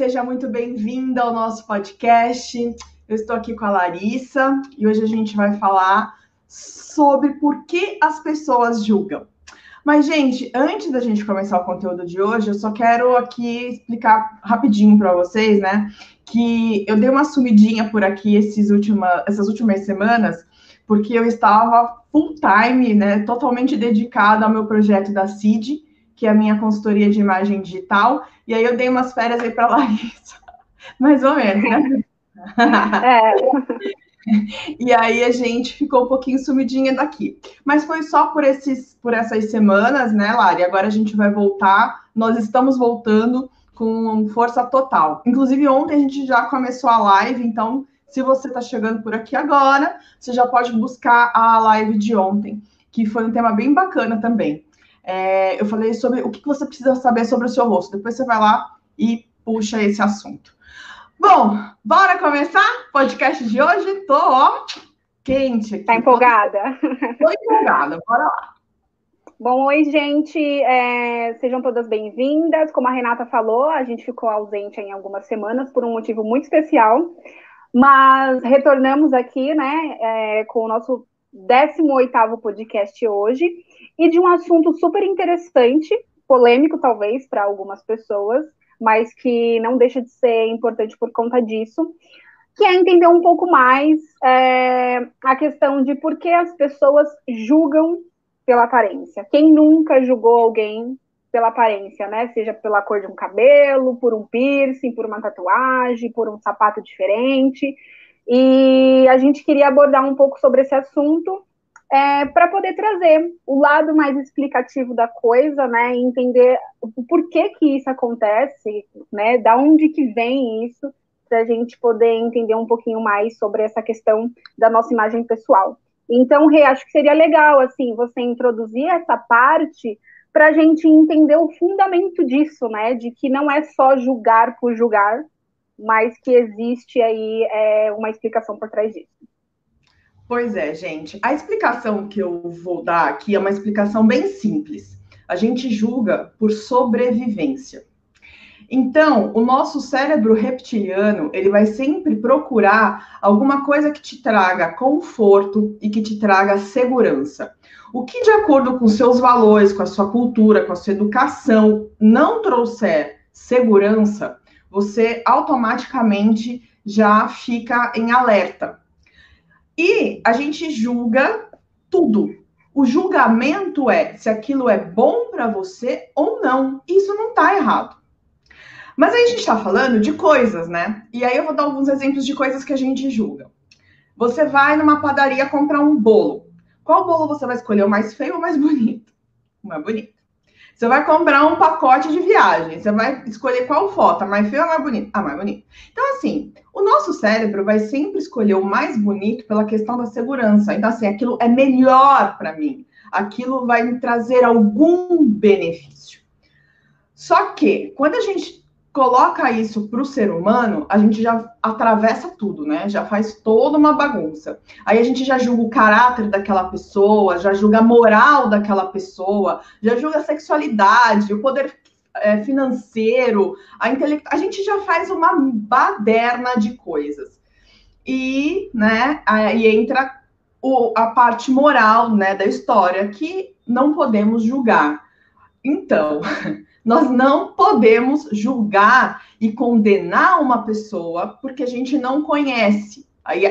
seja muito bem-vinda ao nosso podcast. Eu estou aqui com a Larissa e hoje a gente vai falar sobre por que as pessoas julgam. Mas, gente, antes da gente começar o conteúdo de hoje, eu só quero aqui explicar rapidinho para vocês, né? Que eu dei uma sumidinha por aqui esses última, essas últimas semanas, porque eu estava full time, né? Totalmente dedicada ao meu projeto da CID, que é a minha consultoria de imagem digital. E aí eu dei umas férias aí para Larissa, mais ou menos, né? É. E aí a gente ficou um pouquinho sumidinha daqui. Mas foi só por, esses, por essas semanas, né, Lari? Agora a gente vai voltar. Nós estamos voltando com força total. Inclusive, ontem a gente já começou a live, então, se você está chegando por aqui agora, você já pode buscar a live de ontem, que foi um tema bem bacana também. É, eu falei sobre o que você precisa saber sobre o seu rosto. Depois você vai lá e puxa esse assunto. Bom, bora começar o podcast de hoje? Tô, ó, quente aqui. Tá empolgada? Tô empolgada, bora lá. Bom, oi, gente. É, sejam todas bem-vindas. Como a Renata falou, a gente ficou ausente em algumas semanas por um motivo muito especial, mas retornamos aqui, né, é, com o nosso 18º podcast hoje e de um assunto super interessante, polêmico talvez para algumas pessoas, mas que não deixa de ser importante por conta disso, que é entender um pouco mais é, a questão de por que as pessoas julgam pela aparência. Quem nunca julgou alguém pela aparência, né? Seja pela cor de um cabelo, por um piercing, por uma tatuagem, por um sapato diferente. E a gente queria abordar um pouco sobre esse assunto é, para poder trazer o lado mais explicativo da coisa, né, entender o porquê que isso acontece, né, da onde que vem isso, para a gente poder entender um pouquinho mais sobre essa questão da nossa imagem pessoal. Então, Rê, acho que seria legal, assim, você introduzir essa parte para a gente entender o fundamento disso, né, de que não é só julgar por julgar, mas que existe aí é, uma explicação por trás disso. Pois é, gente. A explicação que eu vou dar aqui é uma explicação bem simples. A gente julga por sobrevivência. Então, o nosso cérebro reptiliano, ele vai sempre procurar alguma coisa que te traga conforto e que te traga segurança. O que, de acordo com seus valores, com a sua cultura, com a sua educação, não trouxer segurança, você automaticamente já fica em alerta. E a gente julga tudo. O julgamento é se aquilo é bom para você ou não. Isso não está errado. Mas aí a gente está falando de coisas, né? E aí eu vou dar alguns exemplos de coisas que a gente julga. Você vai numa padaria comprar um bolo. Qual bolo você vai escolher? O mais feio ou o mais bonito? O mais bonito. Você vai comprar um pacote de viagem. Você vai escolher qual foto, a mais feia ou a mais bonita? A mais bonita. Então, assim, o nosso cérebro vai sempre escolher o mais bonito pela questão da segurança. Então, assim, aquilo é melhor para mim. Aquilo vai me trazer algum benefício. Só que, quando a gente coloca isso para o ser humano, a gente já atravessa tudo, né? Já faz toda uma bagunça. Aí a gente já julga o caráter daquela pessoa, já julga a moral daquela pessoa, já julga a sexualidade, o poder é, financeiro, a intelecto... A gente já faz uma baderna de coisas. E, né, aí entra o, a parte moral, né, da história, que não podemos julgar. Então, Nós não podemos julgar e condenar uma pessoa porque a gente não conhece.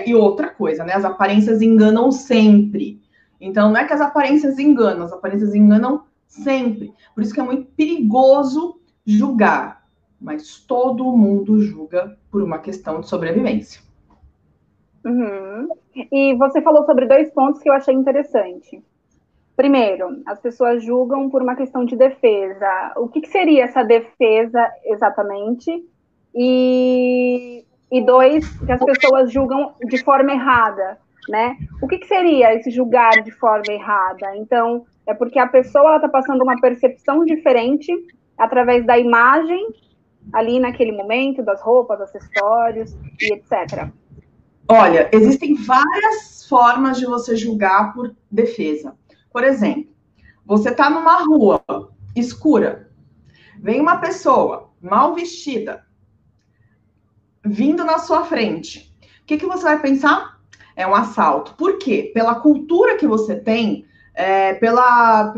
E outra coisa, né? As aparências enganam sempre. Então, não é que as aparências enganam, as aparências enganam sempre. Por isso que é muito perigoso julgar. Mas todo mundo julga por uma questão de sobrevivência. Uhum. E você falou sobre dois pontos que eu achei interessante. Primeiro, as pessoas julgam por uma questão de defesa. O que, que seria essa defesa exatamente? E, e dois, que as pessoas julgam de forma errada, né? O que, que seria esse julgar de forma errada? Então, é porque a pessoa está passando uma percepção diferente através da imagem ali naquele momento, das roupas, acessórios e etc. Olha, existem várias formas de você julgar por defesa. Por exemplo, você está numa rua escura, vem uma pessoa mal vestida, vindo na sua frente. O que, que você vai pensar? É um assalto. Por quê? Pela cultura que você tem, é, pela,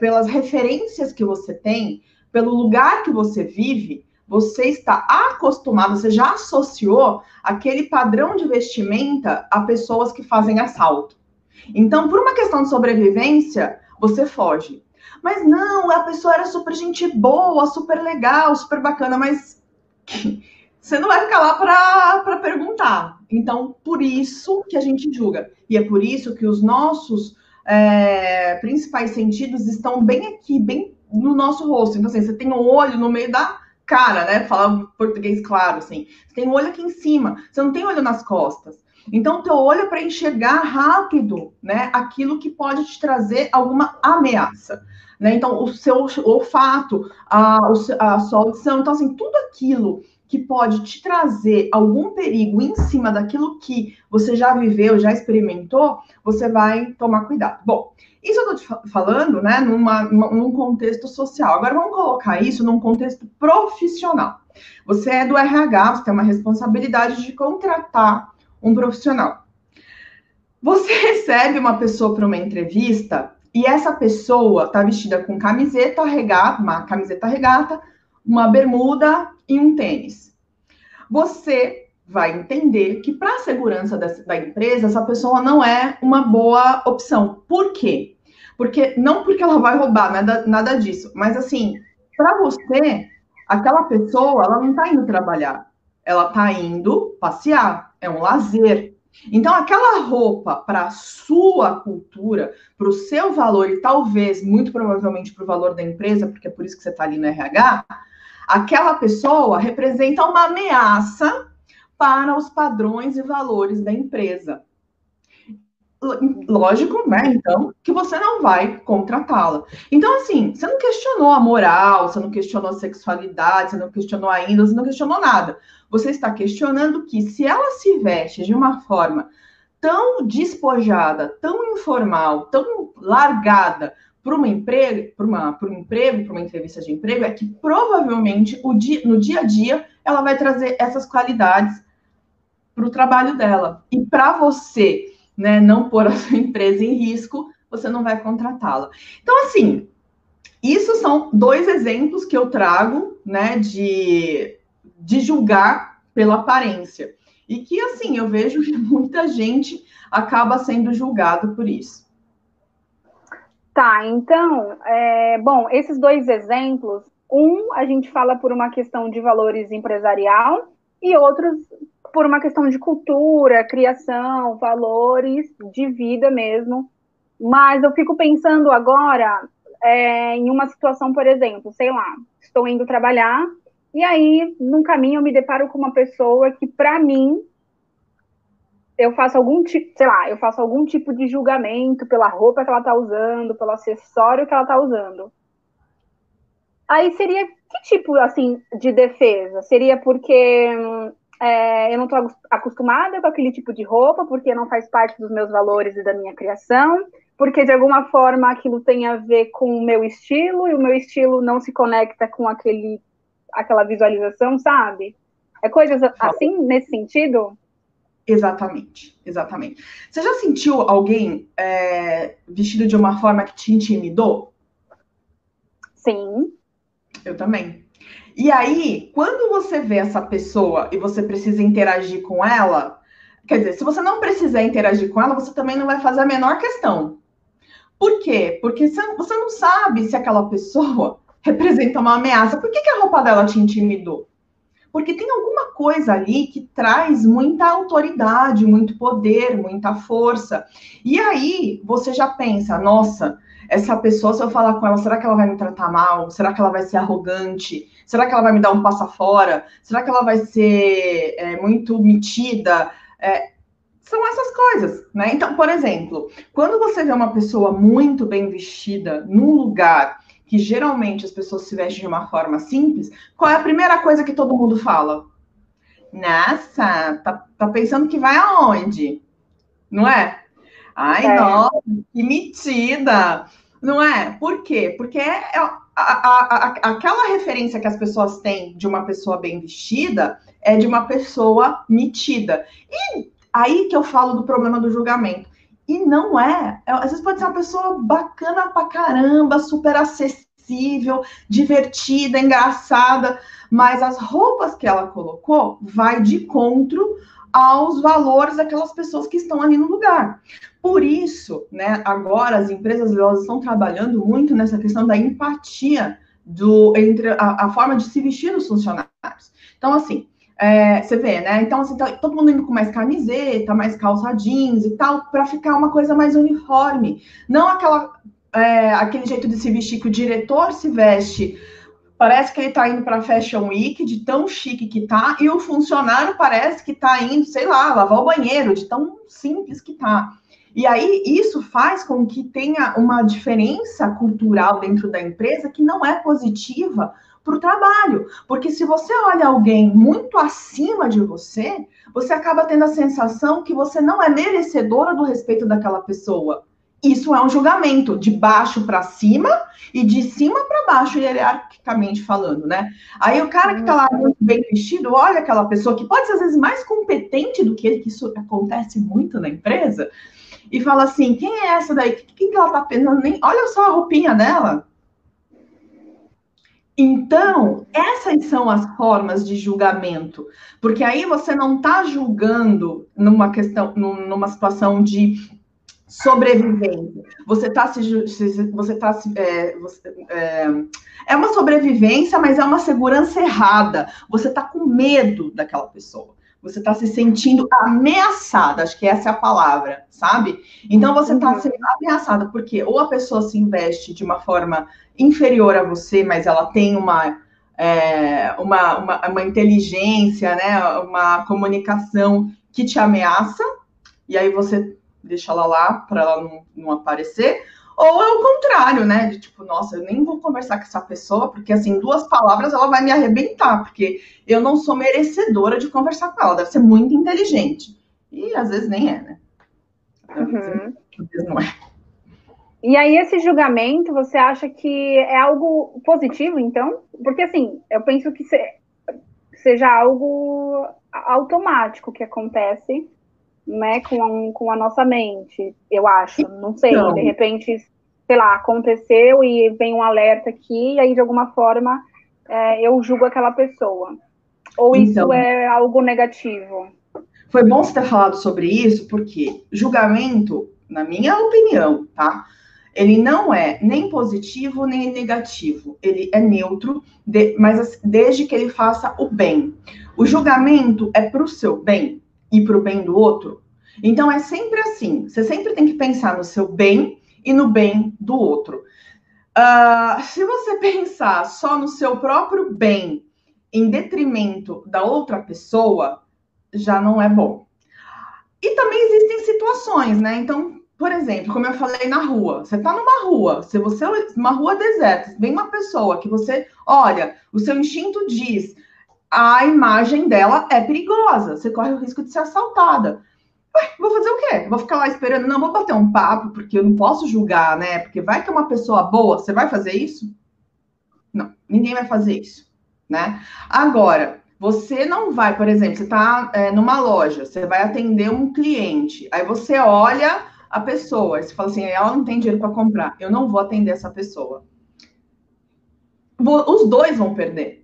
pelas referências que você tem, pelo lugar que você vive, você está acostumado, você já associou aquele padrão de vestimenta a pessoas que fazem assalto. Então, por uma questão de sobrevivência, você foge. Mas não, a pessoa era super gente boa, super legal, super bacana, mas você não vai ficar lá para perguntar. Então, por isso que a gente julga. E é por isso que os nossos é, principais sentidos estão bem aqui, bem no nosso rosto. Então, assim, você tem um olho no meio da cara, né? Falar português claro, assim. Você tem um olho aqui em cima, você não tem olho nas costas. Então, teu olho é para enxergar rápido, né? Aquilo que pode te trazer alguma ameaça. Né? Então, o seu olfato, a, a sua audição, então, assim, tudo aquilo que pode te trazer algum perigo em cima daquilo que você já viveu, já experimentou, você vai tomar cuidado. Bom, isso eu estou te falando, né, numa, num contexto social. Agora vamos colocar isso num contexto profissional. Você é do RH, você tem uma responsabilidade de contratar um profissional. Você recebe uma pessoa para uma entrevista e essa pessoa está vestida com camiseta regata, uma camiseta regata, uma bermuda e um tênis. Você vai entender que para a segurança da empresa, essa pessoa não é uma boa opção. Por quê? Porque não porque ela vai roubar, nada, nada disso, mas assim, para você, aquela pessoa, ela não está indo trabalhar, ela está indo passear, é um lazer, então, aquela roupa para a sua cultura, para o seu valor e talvez, muito provavelmente, para o valor da empresa, porque é por isso que você está ali no RH, aquela pessoa representa uma ameaça para os padrões e valores da empresa. Lógico, né? Então, que você não vai contratá-la. Então, assim, você não questionou a moral, você não questionou a sexualidade, você não questionou ainda, você não questionou nada. Você está questionando que se ela se veste de uma forma tão despojada, tão informal, tão largada para uma emprego, para uma, um emprego, para uma entrevista de emprego, é que provavelmente dia, no dia a dia ela vai trazer essas qualidades para o trabalho dela. E para você, né, não pôr a sua empresa em risco, você não vai contratá-la. Então, assim, isso são dois exemplos que eu trago, né, de de julgar pela aparência. E que, assim, eu vejo que muita gente acaba sendo julgado por isso. Tá, então, é, bom, esses dois exemplos, um a gente fala por uma questão de valores empresarial e outros por uma questão de cultura, criação, valores de vida mesmo. Mas eu fico pensando agora é, em uma situação, por exemplo, sei lá, estou indo trabalhar e aí, num caminho, eu me deparo com uma pessoa que, para mim, eu faço algum tipo, sei lá, eu faço algum tipo de julgamento pela roupa que ela tá usando, pelo acessório que ela tá usando. Aí seria que tipo, assim, de defesa? Seria porque é, eu não tô acostumada com aquele tipo de roupa, porque não faz parte dos meus valores e da minha criação, porque de alguma forma aquilo tem a ver com o meu estilo e o meu estilo não se conecta com aquele aquela visualização, sabe? É coisas assim, nesse sentido? Exatamente, exatamente. Você já sentiu alguém é, vestido de uma forma que te intimidou? Sim. Eu também. E aí, quando você vê essa pessoa e você precisa interagir com ela, quer dizer, se você não precisar interagir com ela, você também não vai fazer a menor questão. Por quê? Porque você não sabe se aquela pessoa representa uma ameaça. Por que, que a roupa dela te intimidou? Porque tem alguma coisa ali que traz muita autoridade, muito poder, muita força. E aí você já pensa, nossa, essa pessoa, se eu falar com ela, será que ela vai me tratar mal? Será que ela vai ser arrogante? Será que ela vai me dar um passa fora? Será que ela vai ser é, muito metida? É, são essas coisas, né? Então, por exemplo, quando você vê uma pessoa muito bem vestida num lugar que geralmente as pessoas se vestem de uma forma simples, qual é a primeira coisa que todo mundo fala? Nossa, tá, tá pensando que vai aonde? Não é? Ai, é. nossa, que metida! Não é? Por quê? Porque é, é a, a, aquela referência que as pessoas têm de uma pessoa bem vestida é de uma pessoa metida. E aí que eu falo do problema do julgamento. E não é. é às vezes pode ser uma pessoa bacana pra caramba, super acessível, divertida, engraçada, mas as roupas que ela colocou vai de encontro aos valores daquelas pessoas que estão ali no lugar. Por isso, né, agora as empresas elas estão trabalhando muito nessa questão da empatia do entre a, a forma de se vestir dos funcionários. Então, assim, é, você vê, né? Então, assim, tá, todo mundo indo com mais camiseta, mais calça jeans e tal, para ficar uma coisa mais uniforme. Não aquela, é, aquele jeito de se vestir que o diretor se veste. Parece que ele está indo para Fashion Week, de tão chique que tá, e o funcionário parece que está indo, sei lá, lavar o banheiro, de tão simples que tá. E aí, isso faz com que tenha uma diferença cultural dentro da empresa que não é positiva para o trabalho. Porque se você olha alguém muito acima de você, você acaba tendo a sensação que você não é merecedora do respeito daquela pessoa. Isso é um julgamento de baixo para cima e de cima para baixo, hierarquicamente falando, né? Aí o cara que está lá muito bem vestido, olha aquela pessoa que pode ser às vezes mais competente do que ele, que isso acontece muito na empresa, e fala assim: quem é essa daí? Quem que ela está pensando? Nem... Olha só a roupinha dela. Então, essas são as formas de julgamento, porque aí você não está julgando numa questão, numa situação de sobrevivência. Você está se, você está é, é, é uma sobrevivência, mas é uma segurança errada. Você está com medo daquela pessoa. Você está se sentindo ameaçada, acho que essa é a palavra, sabe? Então você está uhum. sendo ameaçada, porque ou a pessoa se investe de uma forma inferior a você, mas ela tem uma, é, uma, uma, uma inteligência, né? Uma comunicação que te ameaça, e aí você deixa ela lá para ela não, não aparecer, ou é o contrário, né? De tipo, nossa, eu nem vou conversar com essa pessoa, porque assim, duas palavras ela vai me arrebentar, porque eu não sou merecedora de conversar com ela, deve ser muito inteligente. E às vezes nem é, né? Uhum. Às vezes não é. E aí, esse julgamento, você acha que é algo positivo, então? Porque, assim, eu penso que seja algo automático que acontece né, com, a, com a nossa mente, eu acho. Não sei, não. de repente, sei lá, aconteceu e vem um alerta aqui, e aí de alguma forma é, eu julgo aquela pessoa. Ou então, isso é algo negativo? Foi bom você ter falado sobre isso, porque julgamento, na minha opinião, tá? Ele não é nem positivo nem negativo. Ele é neutro, de, mas desde que ele faça o bem. O julgamento é para o seu bem e para o bem do outro. Então é sempre assim. Você sempre tem que pensar no seu bem e no bem do outro. Uh, se você pensar só no seu próprio bem em detrimento da outra pessoa, já não é bom. E também existem situações, né? Então, por exemplo, como eu falei na rua, você tá numa rua, se você uma rua deserta, vem uma pessoa que você olha, o seu instinto diz, a imagem dela é perigosa, você corre o risco de ser assaltada. Ué, vou fazer o quê? Vou ficar lá esperando? Não, vou bater um papo, porque eu não posso julgar, né? Porque vai que é uma pessoa boa, você vai fazer isso? Não, ninguém vai fazer isso, né? Agora, você não vai, por exemplo, você está é, numa loja, você vai atender um cliente, aí você olha a pessoa, você fala assim, ela não tem dinheiro para comprar, eu não vou atender essa pessoa. Os dois vão perder.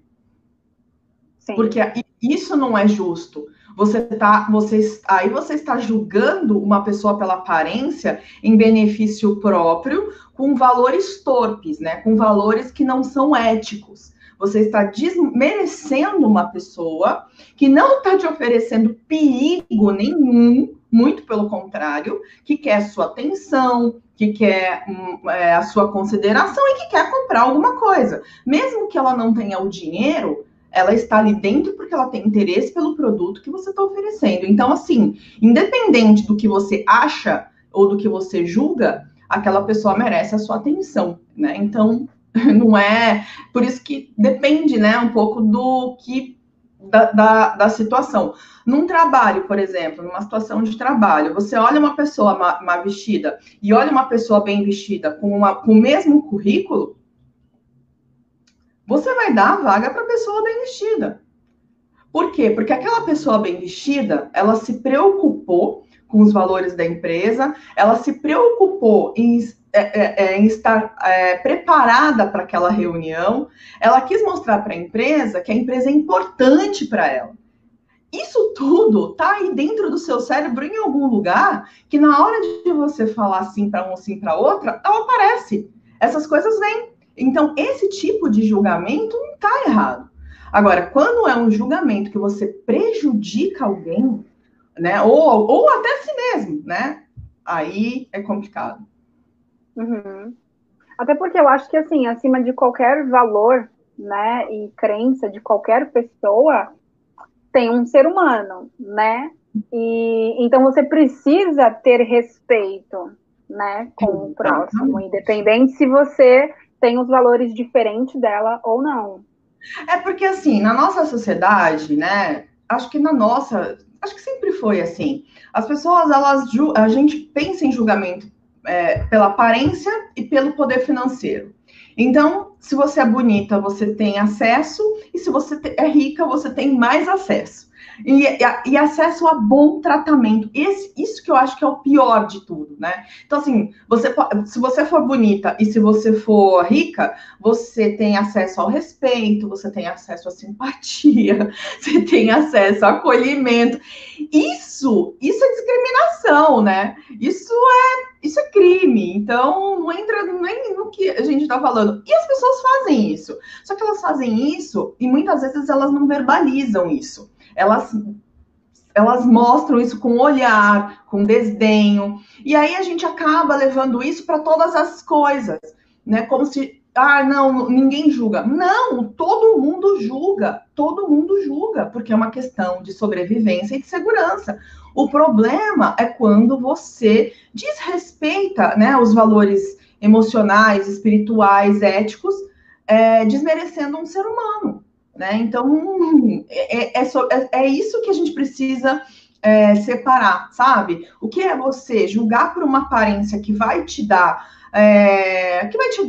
Sim. Porque isso não é justo. Você tá, você, aí você está julgando uma pessoa pela aparência em benefício próprio, com valores torpes, né? Com valores que não são éticos. Você está desmerecendo uma pessoa que não está te oferecendo perigo nenhum, muito pelo contrário, que quer sua atenção, que quer hum, é, a sua consideração e que quer comprar alguma coisa. Mesmo que ela não tenha o dinheiro, ela está ali dentro porque ela tem interesse pelo produto que você está oferecendo. Então, assim, independente do que você acha ou do que você julga, aquela pessoa merece a sua atenção, né? Então, não é. Por isso que depende, né, um pouco do que. Da, da, da situação. Num trabalho, por exemplo, numa situação de trabalho, você olha uma pessoa má vestida e olha uma pessoa bem vestida com, uma, com o mesmo currículo, você vai dar a vaga para a pessoa bem vestida. Por quê? Porque aquela pessoa bem vestida, ela se preocupou com os valores da empresa, ela se preocupou em, é, é, é em estar é, preparada para aquela reunião, ela quis mostrar para a empresa que a empresa é importante para ela. Isso tudo está aí dentro do seu cérebro em algum lugar que na hora de você falar sim para um, sim para outra, ela aparece. Essas coisas vêm. Então, esse tipo de julgamento não está errado. Agora, quando é um julgamento que você prejudica alguém, né, ou, ou até si mesmo, né, aí é complicado. Uhum. Até porque eu acho que, assim, acima de qualquer valor, né, e crença de qualquer pessoa, tem um ser humano, né? E então você precisa ter respeito, né, com o próximo, independente se você tem os valores diferentes dela ou não. É porque assim, na nossa sociedade, né, acho que na nossa, acho que sempre foi assim. As pessoas, elas, a gente pensa em julgamento é, pela aparência e pelo poder financeiro. Então, se você é bonita, você tem acesso, e se você é rica, você tem mais acesso. E, e, acesso a bom tratamento. Esse, isso que eu acho que é o pior de tudo, né? Então, assim, você, se você for bonita e se você for rica, você tem acesso ao respeito, você tem acesso à simpatia, você tem acesso ao acolhimento. Isso, isso é discriminação, né? Isso é isso é crime, então não entra nem no que a gente está falando. E as pessoas fazem isso. Só que elas fazem isso e muitas vezes elas não verbalizam isso elas elas mostram isso com olhar, com desdenho, e aí a gente acaba levando isso para todas as coisas, né? Como se, ah, não, ninguém julga. Não, todo mundo julga, todo mundo julga, porque é uma questão de sobrevivência e de segurança. O problema é quando você desrespeita, né, os valores emocionais, espirituais, éticos, é, desmerecendo um ser humano. Né? Então, é, é, é, é, isso que a gente precisa é, separar, sabe? O que é você julgar por uma aparência que vai te dar, é, que, vai te,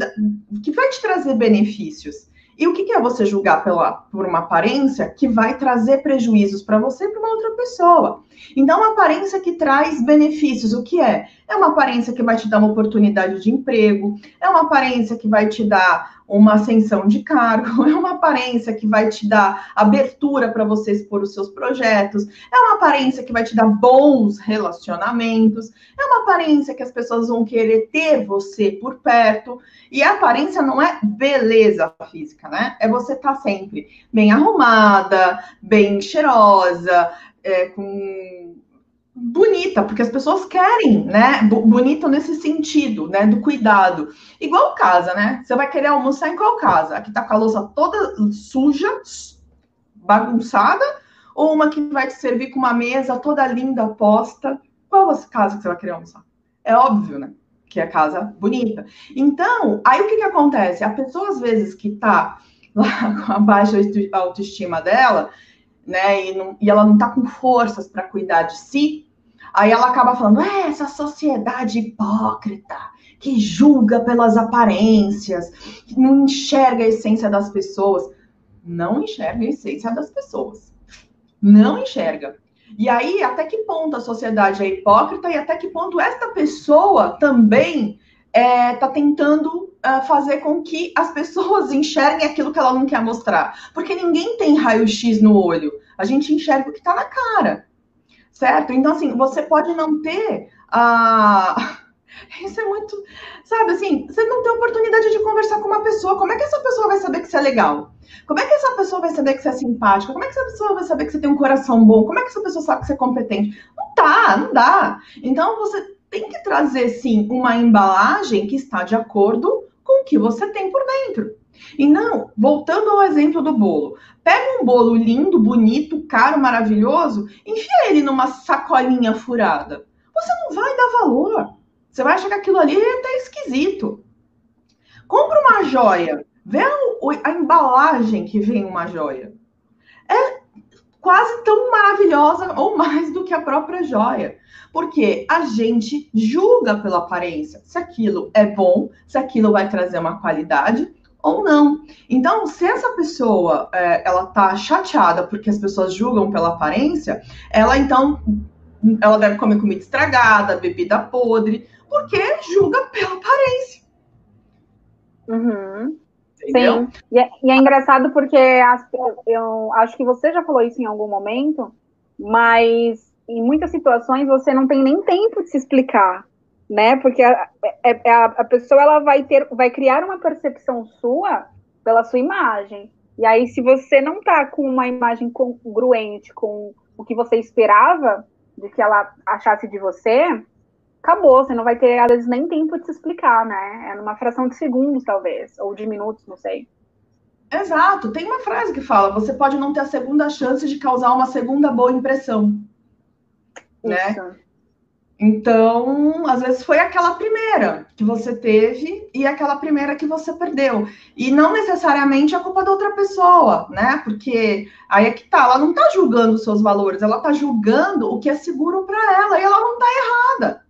que vai te trazer benefícios. E o que é você julgar pela, por uma aparência que vai trazer prejuízos para você e para uma outra pessoa? Então, uma aparência que traz benefícios, o que é? É uma aparência que vai te dar uma oportunidade de emprego, é uma aparência que vai te dar uma ascensão de cargo, é uma aparência que vai te dar abertura para você expor os seus projetos, é uma aparência que vai te dar bons relacionamentos, é uma aparência que as pessoas vão querer ter você por perto. E a aparência não é beleza física, né? É você estar tá sempre bem arrumada, bem cheirosa, é, com bonita, porque as pessoas querem, né? Bonita nesse sentido, né? Do cuidado. Igual casa, né? Você vai querer almoçar em qual casa? Aqui tá com a louça toda suja, bagunçada, ou uma que vai te servir com uma mesa toda linda, posta? Qual a casa que você vai querer almoçar? É óbvio, né? Que é casa bonita. Então, aí o que que acontece? A pessoa, às vezes, que tá lá com a baixa autoestima dela, né? E, não, e ela não tá com forças para cuidar de si, Aí ela acaba falando, é, essa sociedade hipócrita, que julga pelas aparências, que não enxerga a essência das pessoas. Não enxerga a essência das pessoas. Não enxerga. E aí, até que ponto a sociedade é hipócrita e até que ponto esta pessoa também está é, tá tentando uh, fazer com que as pessoas enxerguem aquilo que ela não quer mostrar. Porque ninguém tem raio-x no olho. A gente enxerga o que está na cara certo? Então, assim, você pode não ter a. Isso é muito. Sabe assim, você não tem oportunidade de conversar com uma pessoa. Como é que essa pessoa vai saber que você é legal? Como é que essa pessoa vai saber que você é simpática? Como é que essa pessoa vai saber que você tem um coração bom? Como é que essa pessoa sabe que você é competente? Não tá, não dá. Então, você tem que trazer, sim, uma embalagem que está de acordo com o que você tem por dentro. E não, voltando ao exemplo do bolo, pega um bolo lindo, bonito, caro, maravilhoso, enfia ele numa sacolinha furada. Você não vai dar valor. Você vai achar que aquilo ali é até esquisito. Compra uma joia, vê a, a embalagem que vem uma joia. É quase tão maravilhosa ou mais do que a própria joia. Porque a gente julga pela aparência se aquilo é bom, se aquilo vai trazer uma qualidade ou não. Então, se essa pessoa é, ela tá chateada porque as pessoas julgam pela aparência, ela então ela deve comer comida estragada, bebida podre, porque julga pela aparência. Uhum. Sim, e é, e é, engraçado porque as, eu acho que você já falou isso em algum momento, mas em muitas situações você não tem nem tempo de se explicar né? Porque a, é, é, a, a, pessoa ela vai ter, vai criar uma percepção sua pela sua imagem. E aí, se você não tá com uma imagem congruente com o que você esperava de que ela achasse de você, acabou. Você não vai ter, às vezes, nem tempo de se explicar, né? É numa fração de segundos, talvez, ou de minutos, não sei. Exato. Tem uma frase que fala: você pode não ter a segunda chance de causar uma segunda boa impressão. Né? Isso. Né? Então, às vezes foi aquela primeira que você teve e aquela primeira que você perdeu. E não necessariamente a culpa da outra pessoa, né? Porque aí é que tá, ela não tá julgando os seus valores, ela tá julgando o que é seguro para ela e ela não tá errada,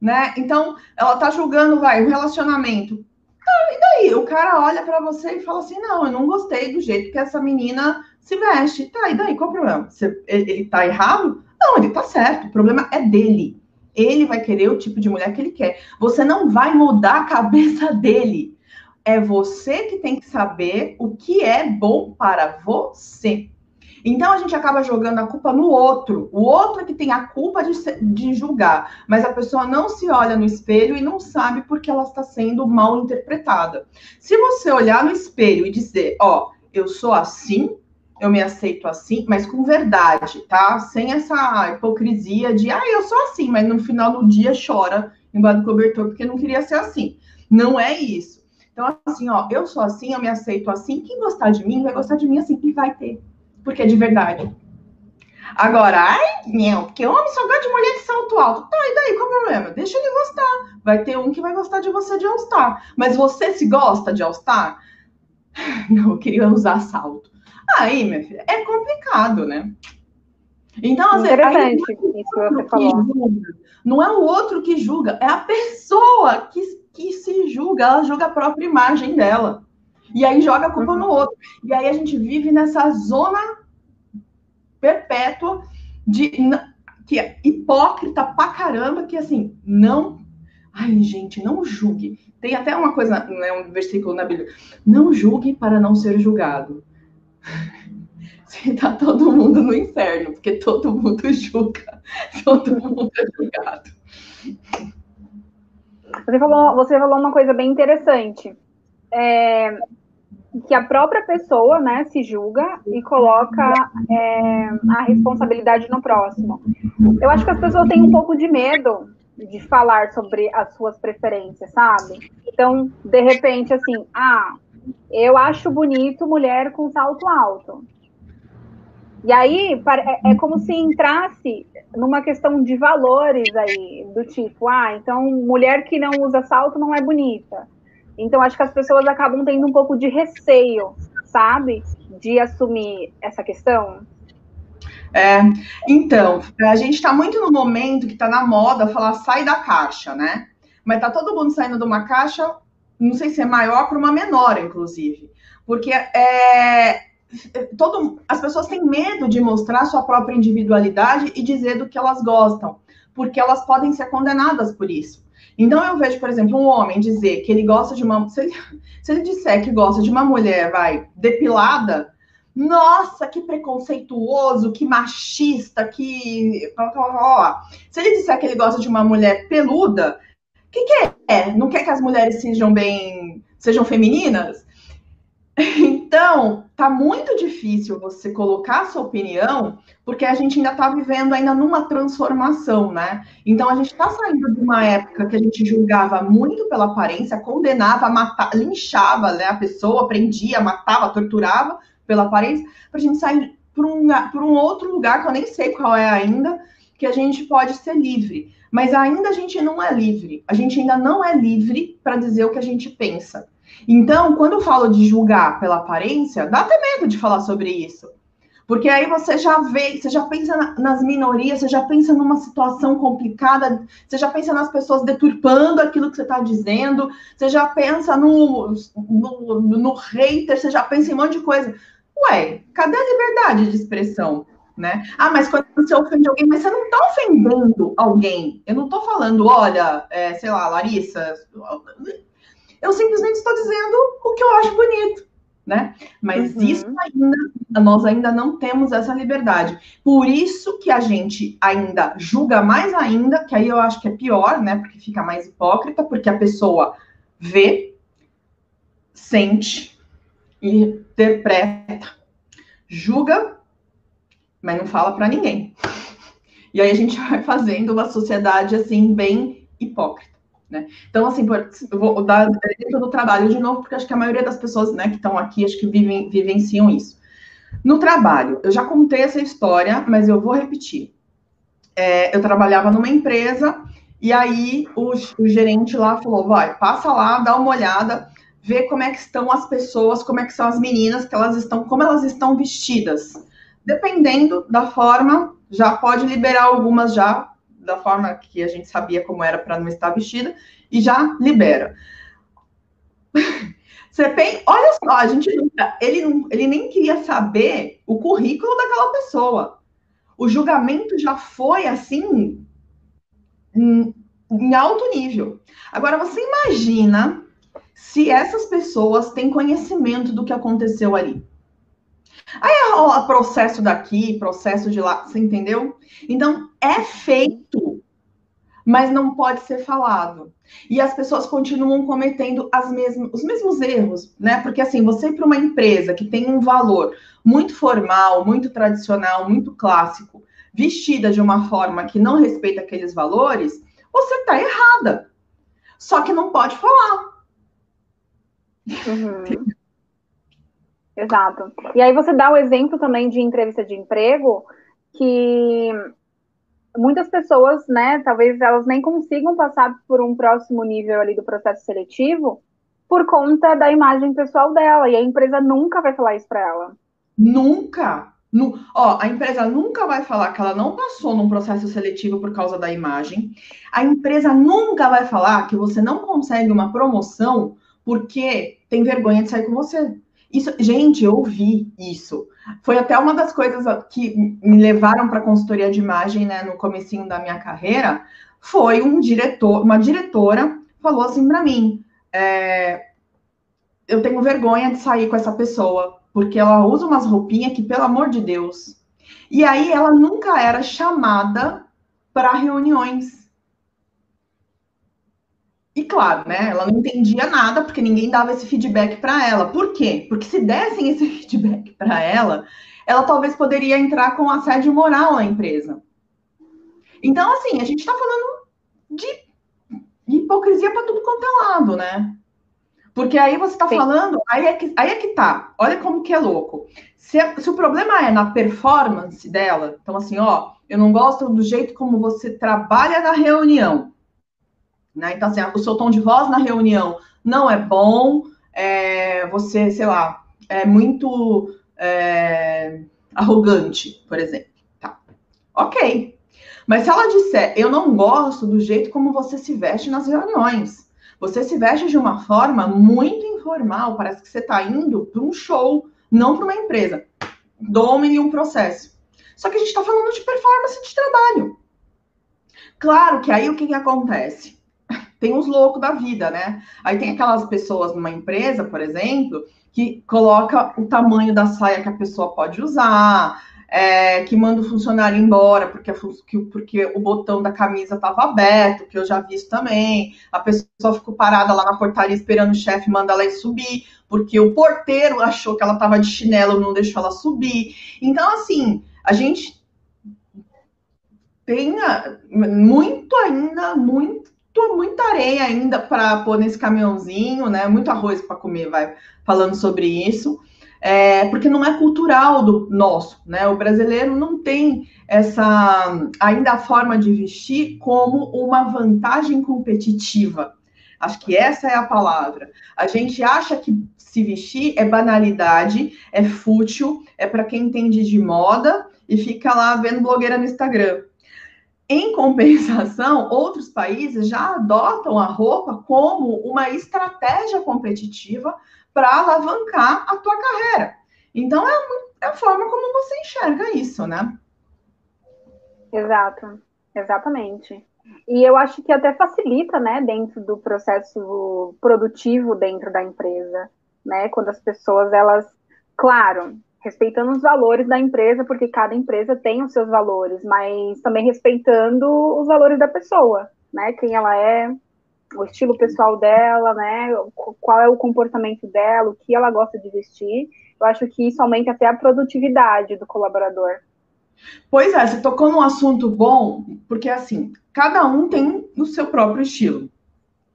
né? Então, ela tá julgando, vai, o relacionamento. Tá, e daí? O cara olha para você e fala assim: "Não, eu não gostei do jeito que essa menina se veste". Tá, e daí qual o problema? Você, ele tá errado? Não, ele tá certo. O problema é dele. Ele vai querer o tipo de mulher que ele quer. Você não vai mudar a cabeça dele. É você que tem que saber o que é bom para você. Então a gente acaba jogando a culpa no outro. O outro é que tem a culpa de, de julgar, mas a pessoa não se olha no espelho e não sabe porque ela está sendo mal interpretada. Se você olhar no espelho e dizer, ó, eu sou assim, eu me aceito assim, mas com verdade, tá? Sem essa hipocrisia de, ah, eu sou assim, mas no final do dia chora embaixo do cobertor porque não queria ser assim. Não é isso. Então, assim, ó, eu sou assim, eu me aceito assim. Quem gostar de mim vai gostar de mim assim, e vai ter. Porque é de verdade. Agora, ai, meu, porque homem só gosta de mulher de salto alto. Tá, e daí, qual o problema? Deixa ele gostar. Vai ter um que vai gostar de você de All-Star. Mas você se gosta de All-Star? Não, eu queria usar salto. Aí, minha filha, é complicado, né? Então, assim, Interessante aí, isso que você falou. Julga, não é o outro que julga, é a pessoa que, que se julga, ela julga a própria imagem dela. E aí joga a culpa no outro. E aí a gente vive nessa zona perpétua de que é hipócrita pra caramba, que assim, não. Ai, gente, não julgue. Tem até uma coisa, né, um versículo na Bíblia. Não julgue para não ser julgado se tá todo mundo no inferno, porque todo mundo julga, todo mundo é julgado. Você falou, você falou uma coisa bem interessante. É, que a própria pessoa né, se julga e coloca é, a responsabilidade no próximo. Eu acho que as pessoas têm um pouco de medo de falar sobre as suas preferências, sabe? Então, de repente, assim, ah, eu acho bonito mulher com salto alto. E aí é, é como se entrasse numa questão de valores aí, do tipo, ah, então mulher que não usa salto não é bonita. Então acho que as pessoas acabam tendo um pouco de receio, sabe, de assumir essa questão. É, então, a gente está muito no momento que está na moda falar sai da caixa, né? Mas tá todo mundo saindo de uma caixa não sei se é maior para uma menor, inclusive. Porque é, todo, as pessoas têm medo de mostrar sua própria individualidade e dizer do que elas gostam, porque elas podem ser condenadas por isso. Então eu vejo, por exemplo, um homem dizer que ele gosta de uma. Se ele, se ele disser que gosta de uma mulher, vai, depilada, nossa, que preconceituoso, que machista, que. Se ele disser que ele gosta de uma mulher peluda, que, que é? Não quer que as mulheres sejam bem, sejam femininas? Então, tá muito difícil você colocar sua opinião, porque a gente ainda está vivendo ainda numa transformação, né? Então a gente está saindo de uma época que a gente julgava muito pela aparência, condenava, matava, linchava né, a pessoa, prendia, matava, torturava pela aparência, para a gente sair para um, um outro lugar que eu nem sei qual é ainda, que a gente pode ser livre. Mas ainda a gente não é livre. A gente ainda não é livre para dizer o que a gente pensa. Então, quando eu falo de julgar pela aparência, dá até medo de falar sobre isso. Porque aí você já vê, você já pensa na, nas minorias, você já pensa numa situação complicada, você já pensa nas pessoas deturpando aquilo que você está dizendo, você já pensa no, no, no hater, você já pensa em um monte de coisa. Ué, cadê a liberdade de expressão? Né? Ah, mas quando você ofende alguém, mas você não está ofendendo alguém. Eu não estou falando, olha, é, sei lá, Larissa. Eu simplesmente estou dizendo o que eu acho bonito né? Mas uhum. isso ainda, nós ainda não temos essa liberdade. Por isso que a gente ainda julga mais ainda, que aí eu acho que é pior, né? Porque fica mais hipócrita, porque a pessoa vê, sente, interpreta, julga, mas não fala para ninguém. E aí a gente vai fazendo uma sociedade assim bem hipócrita. Né? Então, assim, por, vou dar exemplo do trabalho de novo, porque acho que a maioria das pessoas né, que estão aqui, acho que vivem, vivenciam isso. No trabalho, eu já contei essa história, mas eu vou repetir. É, eu trabalhava numa empresa e aí o, o gerente lá falou: vai, passa lá, dá uma olhada, vê como é que estão as pessoas, como é que são as meninas, que elas estão, como elas estão vestidas. Dependendo da forma, já pode liberar algumas já da forma que a gente sabia como era para não estar vestida e já libera. Tem, olha só, a gente ele, ele nem queria saber o currículo daquela pessoa. O julgamento já foi assim em, em alto nível. Agora você imagina se essas pessoas têm conhecimento do que aconteceu ali. Aí rola processo daqui, processo de lá, você entendeu? Então, é feito, mas não pode ser falado. E as pessoas continuam cometendo as mesmas, os mesmos erros, né? Porque assim, você ir para uma empresa que tem um valor muito formal, muito tradicional, muito clássico, vestida de uma forma que não respeita aqueles valores, você está errada. Só que não pode falar. Uhum. Exato. E aí você dá o exemplo também de entrevista de emprego, que muitas pessoas, né, talvez elas nem consigam passar por um próximo nível ali do processo seletivo por conta da imagem pessoal dela, e a empresa nunca vai falar isso para ela. Nunca. No, ó, a empresa nunca vai falar que ela não passou num processo seletivo por causa da imagem. A empresa nunca vai falar que você não consegue uma promoção porque tem vergonha de sair com você. Isso, gente, eu ouvi isso. Foi até uma das coisas que me levaram para consultoria de imagem, né, no comecinho da minha carreira, foi um diretor, uma diretora falou assim para mim, é, eu tenho vergonha de sair com essa pessoa, porque ela usa umas roupinhas que, pelo amor de Deus. E aí ela nunca era chamada para reuniões. E claro, né? Ela não entendia nada porque ninguém dava esse feedback para ela. Por quê? Porque se dessem esse feedback para ela, ela talvez poderia entrar com assédio moral na empresa. Então, assim, a gente está falando de hipocrisia para tudo quanto é lado, né? Porque aí você está falando, aí é, que, aí é que tá. Olha como que é louco. Se, se o problema é na performance dela, então assim, ó, eu não gosto do jeito como você trabalha na reunião. Né? Então, assim, o seu tom de voz na reunião não é bom, é, você, sei lá, é muito é, arrogante, por exemplo. Tá. Ok. Mas se ela disser, eu não gosto do jeito como você se veste nas reuniões, você se veste de uma forma muito informal, parece que você está indo para um show, não para uma empresa. Domine um processo. Só que a gente está falando de performance de trabalho. Claro que aí o que, que acontece? Tem os loucos da vida, né? Aí tem aquelas pessoas numa empresa, por exemplo, que coloca o tamanho da saia que a pessoa pode usar, é, que manda o funcionário embora porque, porque o botão da camisa estava aberto, que eu já vi isso também. A pessoa ficou parada lá na portaria esperando o chefe mandar ela subir, porque o porteiro achou que ela estava de chinelo, não deixou ela subir. Então, assim, a gente tem muito ainda, muito tô muita areia ainda para pôr nesse caminhãozinho, né? Muito arroz para comer, vai falando sobre isso. É, porque não é cultural do nosso, né? O brasileiro não tem essa ainda a forma de vestir como uma vantagem competitiva. Acho que essa é a palavra. A gente acha que se vestir é banalidade, é fútil, é para quem entende de moda e fica lá vendo blogueira no Instagram. Em compensação, outros países já adotam a roupa como uma estratégia competitiva para alavancar a tua carreira. Então, é, é a forma como você enxerga isso, né? Exato, exatamente. E eu acho que até facilita, né, dentro do processo produtivo dentro da empresa, né, quando as pessoas, elas, claro, respeitando os valores da empresa, porque cada empresa tem os seus valores, mas também respeitando os valores da pessoa, né, quem ela é, o estilo pessoal dela, né, qual é o comportamento dela, o que ela gosta de vestir, eu acho que isso aumenta até a produtividade do colaborador. Pois é, você tocou num assunto bom, porque assim, cada um tem o seu próprio estilo.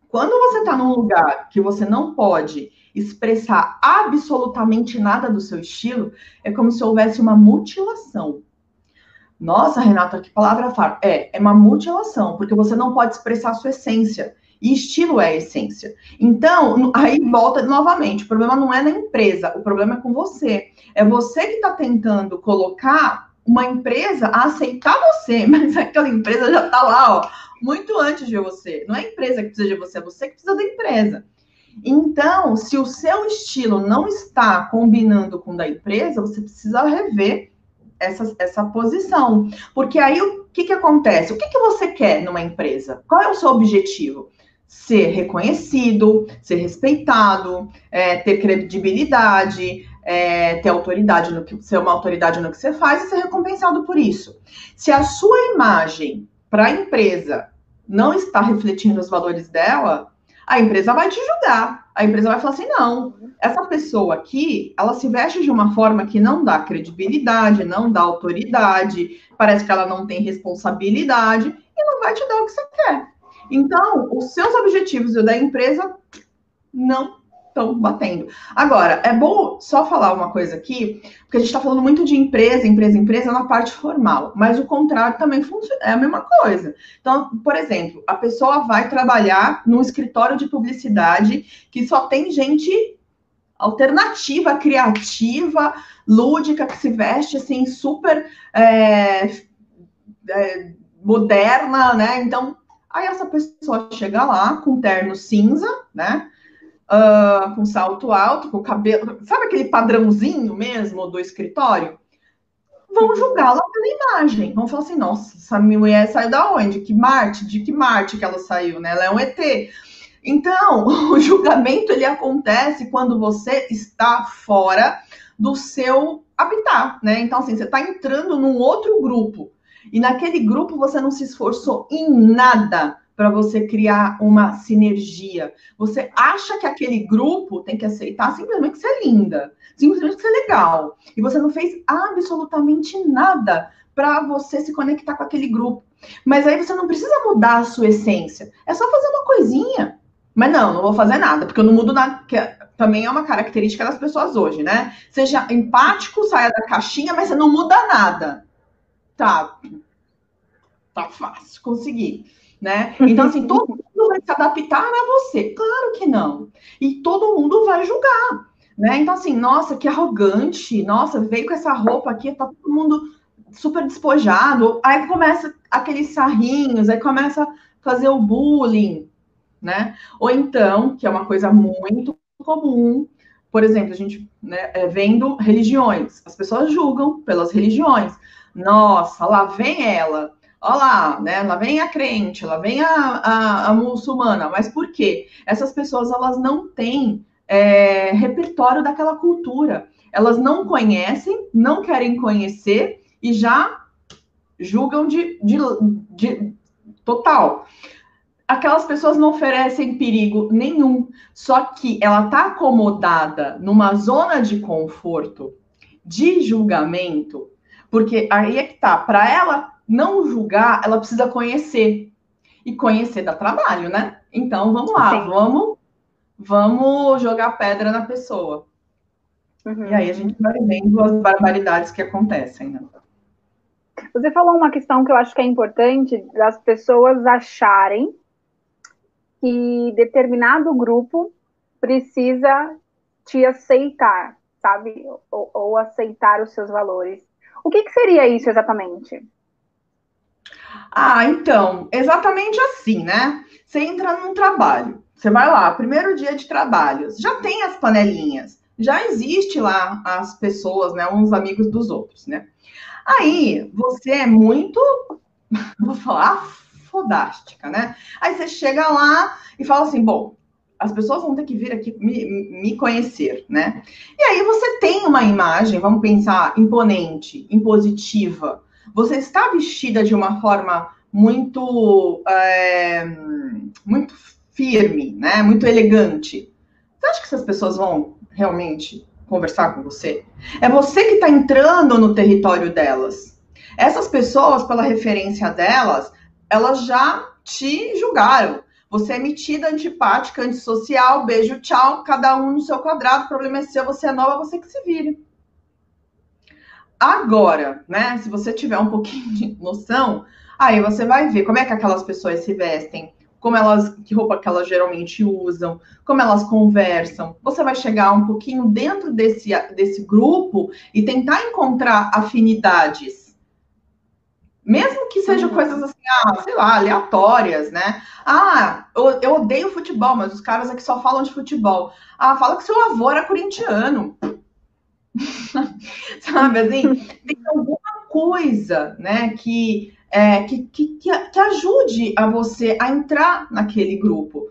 Quando você está num lugar que você não pode expressar absolutamente nada do seu estilo, é como se houvesse uma mutilação. Nossa, Renata, que palavra fala. É, é uma mutilação, porque você não pode expressar a sua essência. E estilo é a essência. Então, aí volta novamente. O problema não é na empresa, o problema é com você. É você que está tentando colocar uma empresa a aceitar você, mas aquela empresa já está lá, ó, muito antes de você. Não é a empresa que precisa de você, é você que precisa da empresa. Então, se o seu estilo não está combinando com o da empresa, você precisa rever essa, essa posição. Porque aí o que, que acontece? O que, que você quer numa empresa? Qual é o seu objetivo? Ser reconhecido, ser respeitado, é, ter credibilidade, é, ter autoridade no que ser uma autoridade no que você faz e ser recompensado por isso. Se a sua imagem para a empresa não está refletindo os valores dela, a empresa vai te julgar. A empresa vai falar assim: não, essa pessoa aqui, ela se veste de uma forma que não dá credibilidade, não dá autoridade, parece que ela não tem responsabilidade e não vai te dar o que você quer. Então, os seus objetivos e o da empresa não estão batendo. Agora, é bom só falar uma coisa aqui, porque a gente está falando muito de empresa, empresa, empresa na parte formal, mas o contrário também funciona, é a mesma coisa. Então, por exemplo, a pessoa vai trabalhar num escritório de publicidade que só tem gente alternativa, criativa, lúdica, que se veste assim, super é, é, moderna, né? Então, aí essa pessoa chega lá com terno cinza, né? Uh, com salto alto, com cabelo, sabe aquele padrãozinho mesmo do escritório? Vão julgá-la pela imagem. Vão falar assim: nossa, essa mulher saiu da onde? Que Marte? De que Marte que ela saiu, né? Ela é um ET. Então, o julgamento ele acontece quando você está fora do seu habitat, né? Então, assim, você está entrando num outro grupo. E naquele grupo você não se esforçou em nada para você criar uma sinergia. Você acha que aquele grupo tem que aceitar simplesmente ser linda, simplesmente ser legal. E você não fez absolutamente nada para você se conectar com aquele grupo. Mas aí você não precisa mudar a sua essência. É só fazer uma coisinha. Mas não, não vou fazer nada, porque eu não mudo nada. Que também é uma característica das pessoas hoje, né? Seja empático, saia da caixinha, mas você não muda nada. Tá. Tá fácil conseguir né? Então, assim, todo mundo vai se adaptar a você. Claro que não. E todo mundo vai julgar, né? Então, assim, nossa, que arrogante, nossa, veio com essa roupa aqui, tá todo mundo super despojado. Aí começa aqueles sarrinhos, aí começa a fazer o bullying, né? Ou então, que é uma coisa muito comum, por exemplo, a gente né, é, vendo religiões, as pessoas julgam pelas religiões. Nossa, lá vem ela, Olha lá, né? Lá vem a crente, lá vem a, a, a muçulmana. Mas por quê? Essas pessoas elas não têm é, repertório daquela cultura. Elas não conhecem, não querem conhecer e já julgam de, de, de total. Aquelas pessoas não oferecem perigo nenhum, só que ela está acomodada numa zona de conforto, de julgamento, porque aí é que tá, para ela não julgar, ela precisa conhecer. E conhecer dá trabalho, né? Então vamos lá, Sim. vamos vamos jogar pedra na pessoa. Uhum. E aí a gente vai vendo as barbaridades que acontecem, né? Você falou uma questão que eu acho que é importante das pessoas acharem que determinado grupo precisa te aceitar, sabe? Ou, ou aceitar os seus valores. O que, que seria isso exatamente? Ah, então, exatamente assim, né? Você entra num trabalho, você vai lá, primeiro dia de trabalho, já tem as panelinhas, já existe lá as pessoas, né? Uns amigos dos outros, né? Aí você é muito, vou falar, fodástica, né? Aí você chega lá e fala assim: bom, as pessoas vão ter que vir aqui me, me conhecer, né? E aí você tem uma imagem, vamos pensar, imponente, impositiva. Você está vestida de uma forma muito, é, muito firme, né? Muito elegante. Você acha que essas pessoas vão realmente conversar com você? É você que está entrando no território delas. Essas pessoas, pela referência delas, elas já te julgaram. Você é metida, antipática, antissocial, beijo, tchau, cada um no seu quadrado, o problema é seu, você é nova, você que se vire. Agora, né, se você tiver um pouquinho de noção, aí você vai ver como é que aquelas pessoas se vestem, como elas, que roupa que elas geralmente usam, como elas conversam. Você vai chegar um pouquinho dentro desse, desse grupo e tentar encontrar afinidades mesmo que sejam uhum. coisas assim, ah, sei lá, aleatórias, né? Ah, eu, eu, odeio futebol, mas os caras aqui só falam de futebol. Ah, fala que seu avô era corintiano. Sabe assim? Tem alguma coisa, né, que, é, que, que, que ajude a você a entrar naquele grupo.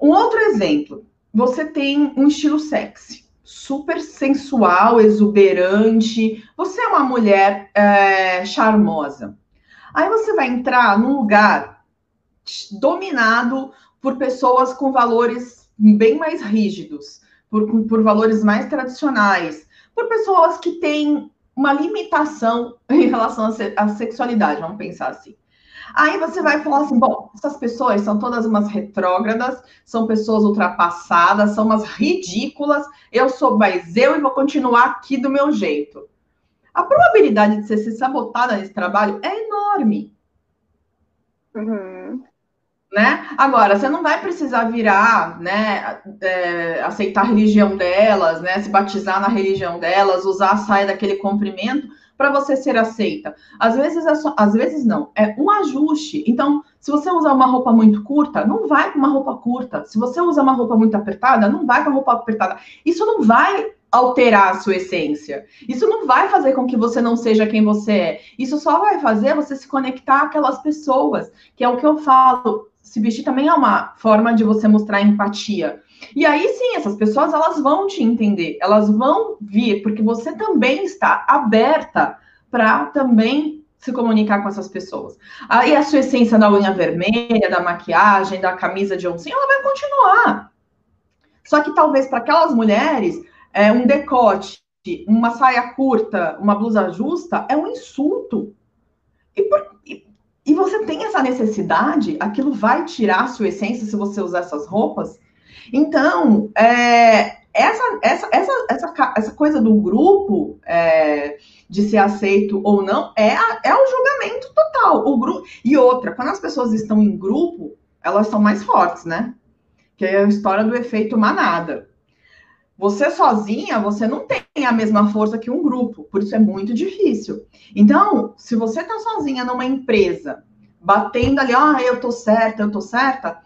Um outro exemplo, você tem um estilo sexy super sensual, exuberante. Você é uma mulher é, charmosa. Aí você vai entrar num lugar dominado por pessoas com valores bem mais rígidos, por, por valores mais tradicionais, por pessoas que têm uma limitação em relação à sexualidade, vamos pensar assim. Aí você vai falar assim: bom, essas pessoas são todas umas retrógradas, são pessoas ultrapassadas, são umas ridículas. Eu sou mais eu e vou continuar aqui do meu jeito a probabilidade de você ser sabotada nesse trabalho é enorme. Uhum. Né? Agora, você não vai precisar virar, né, é, aceitar a religião delas, né, se batizar na religião delas, usar a saia daquele comprimento para você ser aceita. Às vezes é só, às vezes não, é um ajuste. Então, se você usar uma roupa muito curta, não vai com uma roupa curta. Se você usa uma roupa muito apertada, não vai com a roupa apertada. Isso não vai alterar a sua essência. Isso não vai fazer com que você não seja quem você é. Isso só vai fazer você se conectar àquelas pessoas, que é o que eu falo. Se vestir também é uma forma de você mostrar empatia. E aí sim, essas pessoas elas vão te entender, elas vão vir, porque você também está aberta para também se comunicar com essas pessoas. Aí a sua essência da unha vermelha, da maquiagem, da camisa de oncinha, ela vai continuar. Só que talvez para aquelas mulheres é, um decote, uma saia curta, uma blusa justa, é um insulto. E, por, e, e, você tem essa necessidade, aquilo vai tirar a sua essência se você usar essas roupas. Então, é, essa, essa, essa, essa, essa coisa do grupo é, de ser aceito ou não é, a, é o julgamento total. O grupo E outra, quando as pessoas estão em grupo, elas são mais fortes, né? Que é a história do efeito manada. Você sozinha, você não tem a mesma força que um grupo, por isso é muito difícil. Então, se você está sozinha numa empresa, batendo ali, ah, eu tô certa, eu tô certa,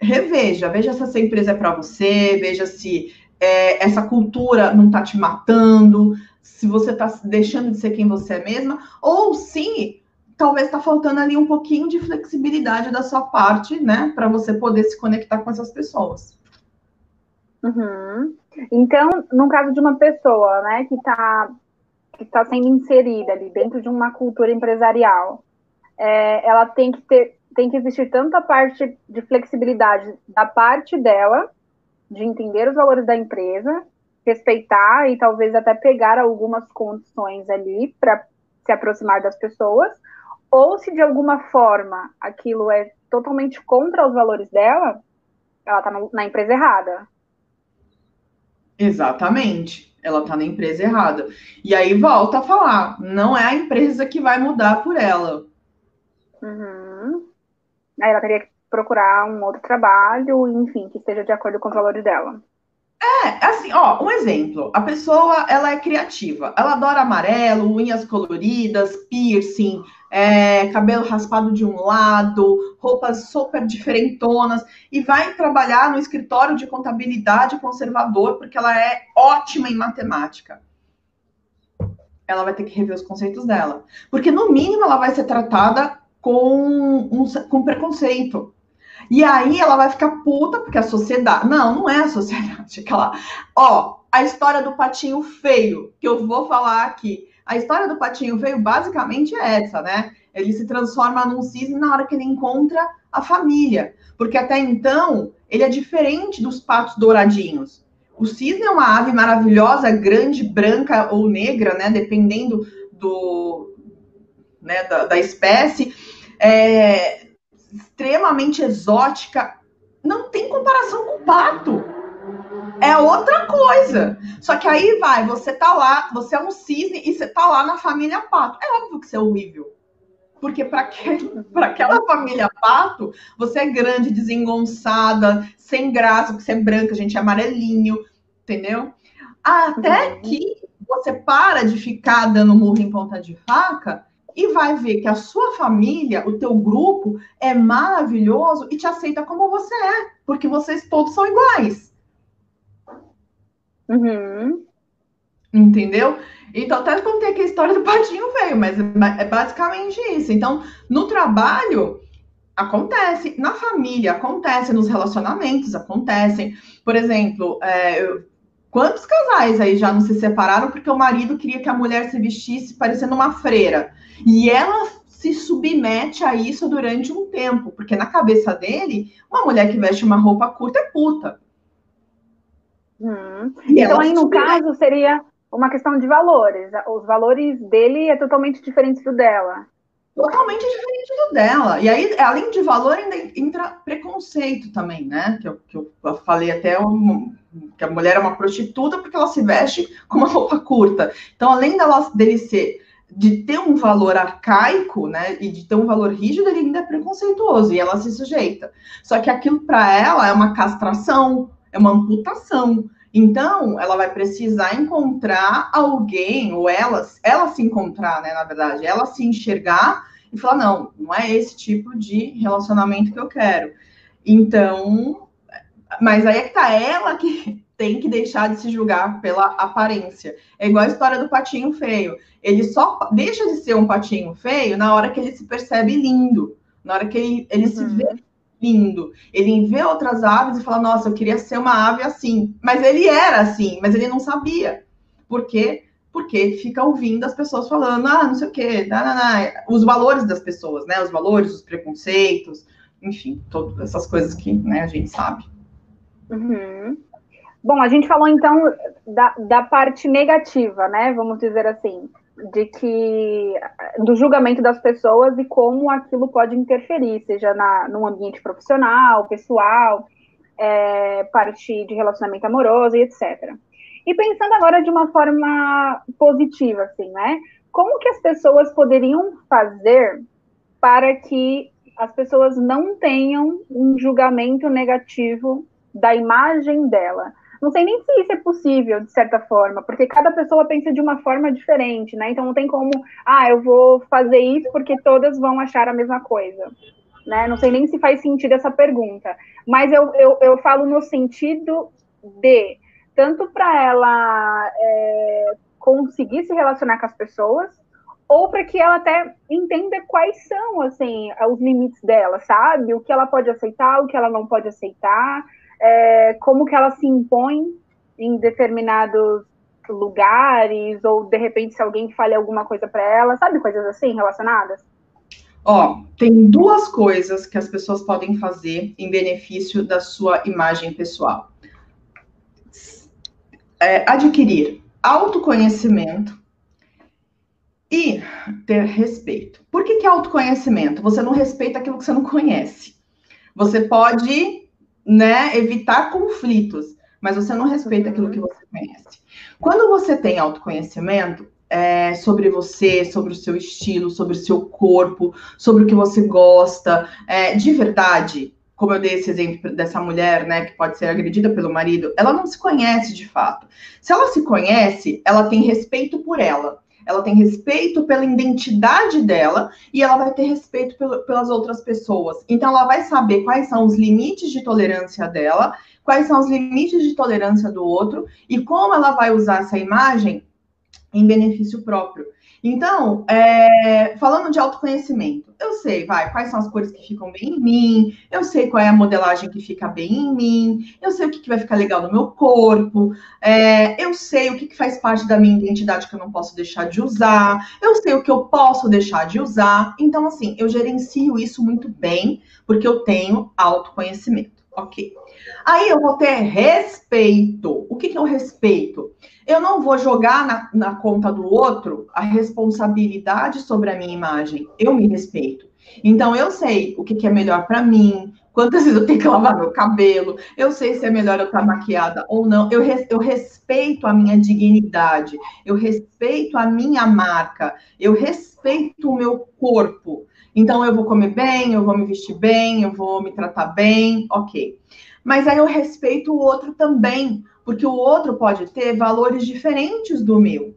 reveja, veja se essa empresa é para você, veja se é, essa cultura não está te matando, se você está deixando de ser quem você é mesma, ou se talvez está faltando ali um pouquinho de flexibilidade da sua parte, né, para você poder se conectar com essas pessoas. Uhum. Então, no caso de uma pessoa, né, que está que tá sendo inserida ali dentro de uma cultura empresarial, é, ela tem que ter, tem que existir tanta parte de flexibilidade da parte dela, de entender os valores da empresa, respeitar e talvez até pegar algumas condições ali para se aproximar das pessoas, ou se de alguma forma aquilo é totalmente contra os valores dela, ela está na empresa errada. Exatamente. Ela está na empresa errada. E aí volta a falar, não é a empresa que vai mudar por ela. Uhum. Aí ela teria que procurar um outro trabalho, enfim, que esteja de acordo com os valores dela. É, assim, ó, um exemplo. A pessoa, ela é criativa. Ela adora amarelo, unhas coloridas, piercing, é, cabelo raspado de um lado, roupas super diferentonas, e vai trabalhar no escritório de contabilidade conservador, porque ela é ótima em matemática. Ela vai ter que rever os conceitos dela. Porque, no mínimo, ela vai ser tratada com, um, com preconceito. E aí ela vai ficar puta, porque a sociedade. Não, não é a sociedade. Aquela. Ó, a história do patinho feio, que eu vou falar aqui. A história do patinho feio basicamente é essa, né? Ele se transforma num cisne na hora que ele encontra a família. Porque até então, ele é diferente dos patos douradinhos. O cisne é uma ave maravilhosa, grande, branca ou negra, né? Dependendo do, né, da, da espécie. É, extremamente exótica, não tem comparação com o pato. É outra coisa. Só que aí vai, você tá lá, você é um cisne e você tá lá na família pato. É óbvio que você é horrível. Porque para aquela família pato, você é grande, desengonçada, sem graça, porque você é branca, a gente é amarelinho, entendeu? Até uhum. que você para de ficar dando murro em ponta de faca e vai ver que a sua família, o teu grupo é maravilhoso e te aceita como você é, porque vocês todos são iguais. Uhum. Entendeu? Então, até contei aqui a história do patinho veio, mas é basicamente isso. Então, no trabalho, acontece, na família, acontece, nos relacionamentos, acontecem. Por exemplo, é, quantos casais aí já não se separaram porque o marido queria que a mulher se vestisse parecendo uma freira? E ela se submete a isso durante um tempo, porque na cabeça dele, uma mulher que veste uma roupa curta é puta. Hum. Então, aí, no caso, seria uma questão de valores. Os valores dele é totalmente diferente do dela. Totalmente diferente do dela. E aí, além de valor, ainda entra preconceito também, né? Que eu, que eu falei até um, que a mulher é uma prostituta porque ela se veste com uma roupa curta. Então, além dela, dele ser de ter um valor arcaico, né, e de ter um valor rígido, ele ainda é preconceituoso e ela se sujeita. Só que aquilo para ela é uma castração, é uma amputação. Então, ela vai precisar encontrar alguém, ou ela, ela se encontrar, né, na verdade, ela se enxergar e falar: não, não é esse tipo de relacionamento que eu quero. Então, mas aí é que tá ela que tem que deixar de se julgar pela aparência. É igual a história do patinho feio. Ele só deixa de ser um patinho feio na hora que ele se percebe lindo, na hora que ele, ele uhum. se vê lindo. Ele vê outras aves e fala: Nossa, eu queria ser uma ave assim. Mas ele era assim, mas ele não sabia. Por quê? Porque fica ouvindo as pessoas falando, ah, não sei o quê, os valores das pessoas, né? Os valores, os preconceitos, enfim, todas essas coisas que né, a gente sabe. Uhum. Bom, a gente falou então da, da parte negativa, né? Vamos dizer assim, de que do julgamento das pessoas e como aquilo pode interferir, seja na, no ambiente profissional, pessoal, é, parte de relacionamento amoroso e etc. E pensando agora de uma forma positiva, assim, né? Como que as pessoas poderiam fazer para que as pessoas não tenham um julgamento negativo da imagem dela? Não sei nem se isso é possível, de certa forma, porque cada pessoa pensa de uma forma diferente, né? Então não tem como, ah, eu vou fazer isso porque todas vão achar a mesma coisa. Né? Não sei nem se faz sentido essa pergunta. Mas eu, eu, eu falo no sentido de tanto para ela é, conseguir se relacionar com as pessoas, ou para que ela até entenda quais são assim os limites dela, sabe? O que ela pode aceitar, o que ela não pode aceitar, é, como que ela se impõe em determinados lugares, ou de repente se alguém fale alguma coisa para ela, sabe, coisas assim relacionadas? Ó, tem duas coisas que as pessoas podem fazer em benefício da sua imagem pessoal. É, adquirir autoconhecimento e ter respeito. Por que, que é autoconhecimento? Você não respeita aquilo que você não conhece. Você pode né, evitar conflitos, mas você não respeita aquilo que você conhece. Quando você tem autoconhecimento é, sobre você, sobre o seu estilo, sobre o seu corpo, sobre o que você gosta, é, de verdade, como eu dei esse exemplo dessa mulher, né, que pode ser agredida pelo marido, ela não se conhece de fato. Se ela se conhece, ela tem respeito por ela ela tem respeito pela identidade dela e ela vai ter respeito pelas outras pessoas. Então, ela vai saber quais são os limites de tolerância dela, quais são os limites de tolerância do outro e como ela vai usar essa imagem em benefício próprio. Então, é, falando de autoconhecimento, eu sei, vai, quais são as cores que ficam bem em mim, eu sei qual é a modelagem que fica bem em mim, eu sei o que, que vai ficar legal no meu corpo, é, eu sei o que, que faz parte da minha identidade que eu não posso deixar de usar, eu sei o que eu posso deixar de usar. Então, assim, eu gerencio isso muito bem, porque eu tenho autoconhecimento, ok? Aí eu vou ter respeito. O que, que é o respeito? Eu não vou jogar na, na conta do outro a responsabilidade sobre a minha imagem. Eu me respeito. Então eu sei o que, que é melhor para mim, quantas vezes eu tenho que lavar meu cabelo, eu sei se é melhor eu estar maquiada ou não. Eu, res, eu respeito a minha dignidade, eu respeito a minha marca, eu respeito o meu corpo. Então eu vou comer bem, eu vou me vestir bem, eu vou me tratar bem, ok. Mas aí eu respeito o outro também, porque o outro pode ter valores diferentes do meu.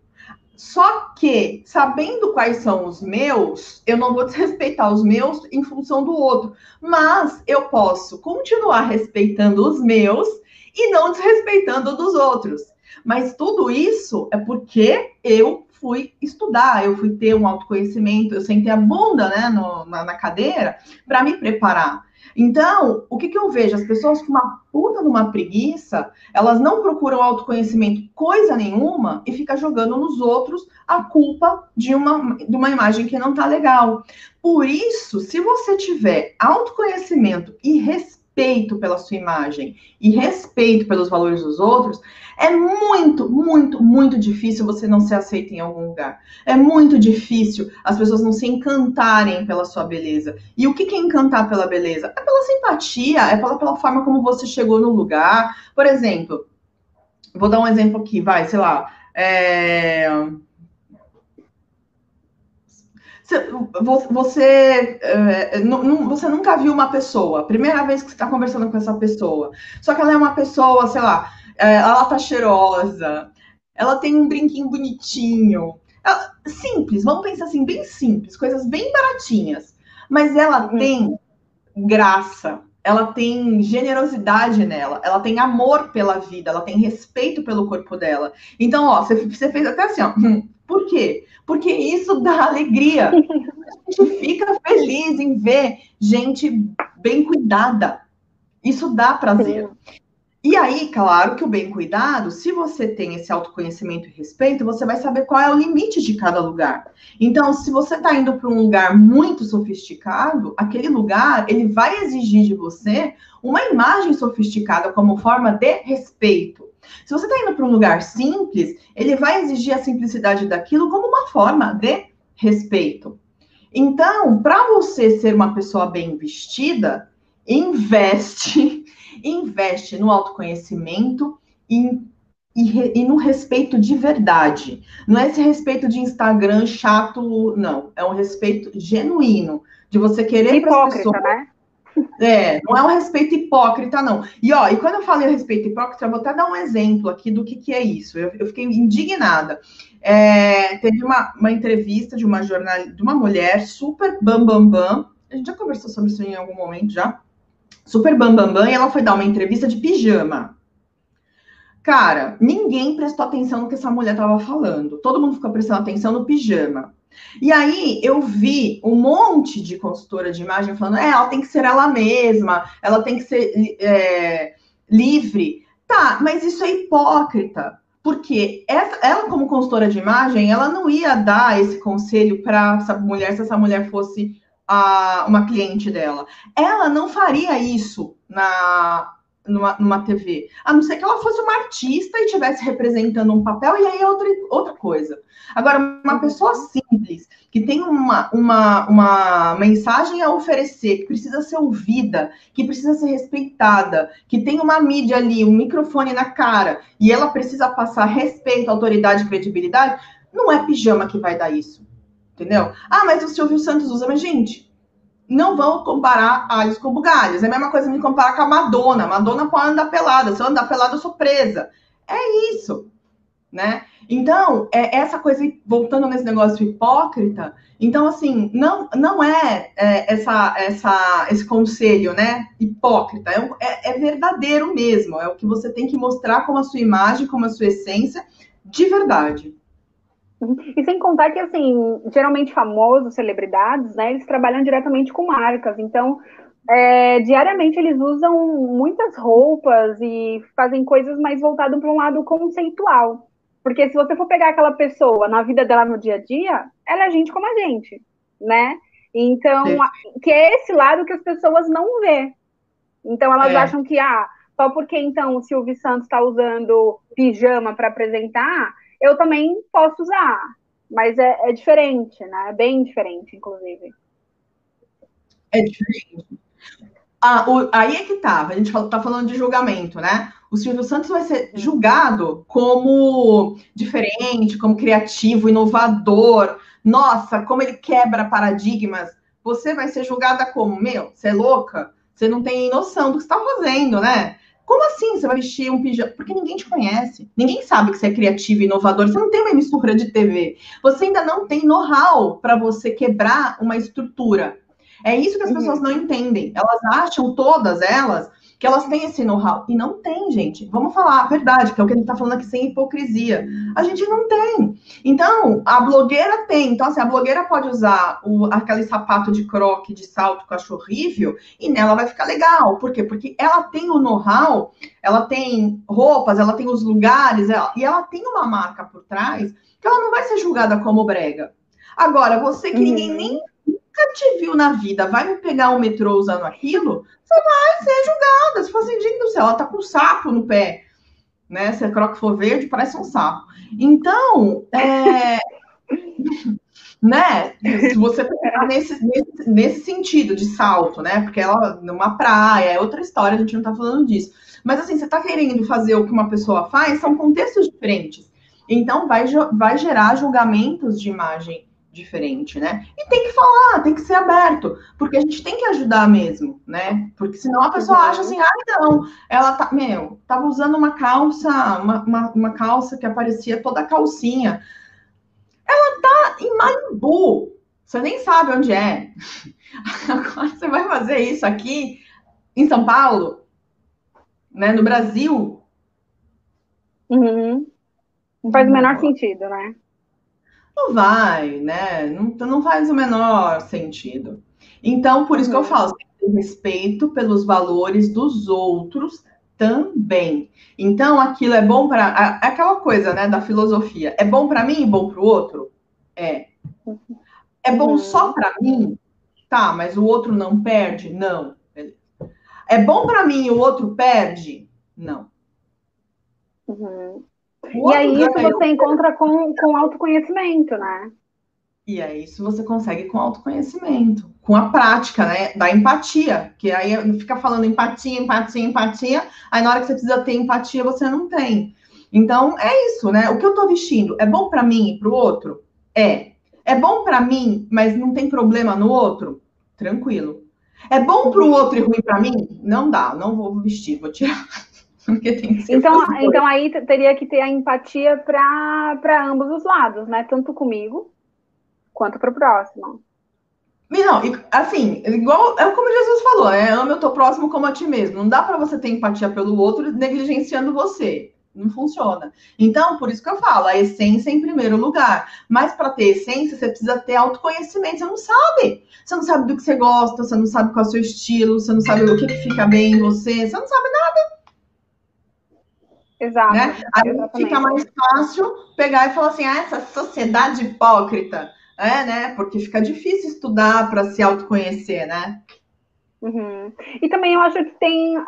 Só que, sabendo quais são os meus, eu não vou desrespeitar os meus em função do outro. Mas eu posso continuar respeitando os meus e não desrespeitando dos outros. Mas tudo isso é porque eu fui estudar, eu fui ter um autoconhecimento, eu sentei a bunda né, no, na, na cadeira para me preparar. Então, o que, que eu vejo? As pessoas com uma puta numa preguiça, elas não procuram autoconhecimento coisa nenhuma e fica jogando nos outros a culpa de uma, de uma imagem que não tá legal. Por isso, se você tiver autoconhecimento e respeito pela sua imagem e respeito pelos valores dos outros, é muito, muito, muito difícil você não ser aceito em algum lugar. É muito difícil as pessoas não se encantarem pela sua beleza. E o que é encantar pela beleza? É pela simpatia, é pela, pela forma como você chegou no lugar. Por exemplo, vou dar um exemplo aqui, vai, sei lá. É... Você, é, você nunca viu uma pessoa, primeira vez que você está conversando com essa pessoa, só que ela é uma pessoa, sei lá, é, ela tá cheirosa, ela tem um brinquinho bonitinho. Ela, simples, vamos pensar assim, bem simples, coisas bem baratinhas. Mas ela uhum. tem graça, ela tem generosidade nela, ela tem amor pela vida, ela tem respeito pelo corpo dela. Então, ó, você, você fez até assim, ó. Hum, por quê? Porque isso dá alegria. A gente fica feliz em ver gente bem cuidada. Isso dá prazer. Sim. E aí, claro que o bem cuidado, se você tem esse autoconhecimento e respeito, você vai saber qual é o limite de cada lugar. Então, se você está indo para um lugar muito sofisticado, aquele lugar ele vai exigir de você uma imagem sofisticada como forma de respeito. Se você está indo para um lugar simples, ele vai exigir a simplicidade daquilo como uma forma de respeito. Então, para você ser uma pessoa bem vestida, investe investe no autoconhecimento e, e, e, no respeito de verdade. Não é esse respeito de Instagram chato, não. É um respeito genuíno, de você querer para as pessoas. Né? É, não é um respeito hipócrita, não. E ó, e quando eu falei respeito hipócrita, eu vou até dar um exemplo aqui do que, que é isso. Eu, eu fiquei indignada. É, teve uma, uma entrevista de uma jornal, de uma mulher super bam bam bam. A gente já conversou sobre isso em algum momento já super bambambam, bam, bam, e ela foi dar uma entrevista de pijama. Cara, ninguém prestou atenção no que essa mulher estava falando. Todo mundo ficou prestando atenção no pijama. E aí eu vi um monte de consultora de imagem falando: é, ela tem que ser ela mesma, ela tem que ser é, livre. Tá, mas isso é hipócrita. Porque essa, ela, como consultora de imagem, ela não ia dar esse conselho para essa mulher se essa mulher fosse a, uma cliente dela. Ela não faria isso na numa, numa TV, a não ser que ela fosse uma artista e estivesse representando um papel, e aí é outra, outra coisa. Agora, uma pessoa simples, que tem uma, uma, uma mensagem a oferecer, que precisa ser ouvida, que precisa ser respeitada, que tem uma mídia ali, um microfone na cara, e ela precisa passar respeito, autoridade credibilidade, não é pijama que vai dar isso entendeu? Ah, mas o Silvio Santos usa, mas gente, não vão comparar alhos com bugalhos. É a mesma coisa me comparar com a Madonna. Madonna pode andar pelada. Se eu andar pelada, eu sou presa. É isso, né? Então, é essa coisa, voltando nesse negócio hipócrita, então, assim, não, não é, é essa, essa, esse conselho, né, hipócrita, é, é, é, verdadeiro mesmo, é o que você tem que mostrar como a sua imagem, como a sua essência, de verdade. E sem contar que, assim, geralmente famosos, celebridades, né, eles trabalham diretamente com marcas, então, é, diariamente eles usam muitas roupas e fazem coisas mais voltadas para um lado conceitual. Porque se você for pegar aquela pessoa na vida dela no dia a dia, ela é gente como a gente, né? Então, que é esse lado que as pessoas não vê. Então, elas é. acham que, ah, só porque então o Silvio Santos está usando pijama para apresentar, eu também posso usar. Mas é, é diferente, né? É bem diferente, inclusive. É diferente. Ah, o, aí é que tá. A gente tá falando de julgamento, né? O Silvio Santos vai ser julgado como diferente, como criativo, inovador. Nossa, como ele quebra paradigmas. Você vai ser julgada como, meu, você é louca? Você não tem noção do que está fazendo, né? Como assim você vai vestir um pijama? Porque ninguém te conhece. Ninguém sabe que você é criativo e inovador. Você não tem uma emissora de TV. Você ainda não tem know-how para você quebrar uma estrutura. É isso que as uhum. pessoas não entendem. Elas acham, todas elas, que elas têm esse know-how. E não tem, gente. Vamos falar a verdade, que é o que a gente está falando aqui sem hipocrisia. A gente não tem. Então, a blogueira tem. Então, assim, a blogueira pode usar o, aquele sapato de croque, de salto que eu acho horrível, e nela vai ficar legal. Por quê? Porque ela tem o know-how, ela tem roupas, ela tem os lugares, ela, e ela tem uma marca por trás que ela não vai ser julgada como brega. Agora, você que uhum. ninguém nem nunca te viu na vida, vai pegar o metrô usando aquilo, você vai ser julgada. Você fala assim, gente do céu, ela tá com um sapo no pé. Né? Se a croque for verde, parece um sapo. Então, é... né? Se você nesse, nesse, nesse, sentido de salto, né? Porque ela numa praia, é outra história, a gente não tá falando disso. Mas assim, você tá querendo fazer o que uma pessoa faz, são contextos diferentes. Então, vai, vai gerar julgamentos de imagem diferente, né? E tem que falar, tem que ser aberto, porque a gente tem que ajudar mesmo, né? Porque senão a pessoa acha assim, ah, não, ela tá, meu, tava usando uma calça, uma, uma, uma calça que aparecia toda calcinha. Ela tá em Malibu, você nem sabe onde é. Agora você vai fazer isso aqui em São Paulo, né? No Brasil. Uhum. Não faz o menor sentido, né? Não vai, né? Não, não faz o menor sentido. Então, por isso que eu uhum. falo, respeito pelos valores dos outros também. Então, aquilo é bom para aquela coisa, né, da filosofia. É bom para mim e bom para o outro? É. É bom uhum. só para mim? Tá, mas o outro não perde? Não. É bom para mim e o outro perde? Não. Uhum. E aí isso você encontra com, com autoconhecimento, né? E aí isso você consegue com autoconhecimento, com a prática, né? Da empatia, que aí fica falando empatia, empatia, empatia, aí na hora que você precisa ter empatia, você não tem. Então é isso, né? O que eu tô vestindo é bom para mim e para o outro? É. É bom para mim, mas não tem problema no outro? Tranquilo. É bom para o outro e ruim para mim? Não dá, não vou vestir, vou tirar. então, então aí teria que ter a empatia para ambos os lados, né? Tanto comigo quanto para o próximo. Não, assim, igual é como Jesus falou, é ame o teu próximo como a ti mesmo. Não dá para você ter empatia pelo outro negligenciando você. Não funciona. Então, por isso que eu falo, a essência em primeiro lugar. Mas para ter essência, você precisa ter autoconhecimento. Você não sabe. Você não sabe do que você gosta, você não sabe qual é o seu estilo, você não sabe o que, que fica bem em você, você não sabe nada. Exato. Né? Aí exatamente. fica mais fácil pegar e falar assim, ah, essa sociedade hipócrita. É, né? Porque fica difícil estudar para se autoconhecer, né? Uhum. E também eu acho que tem.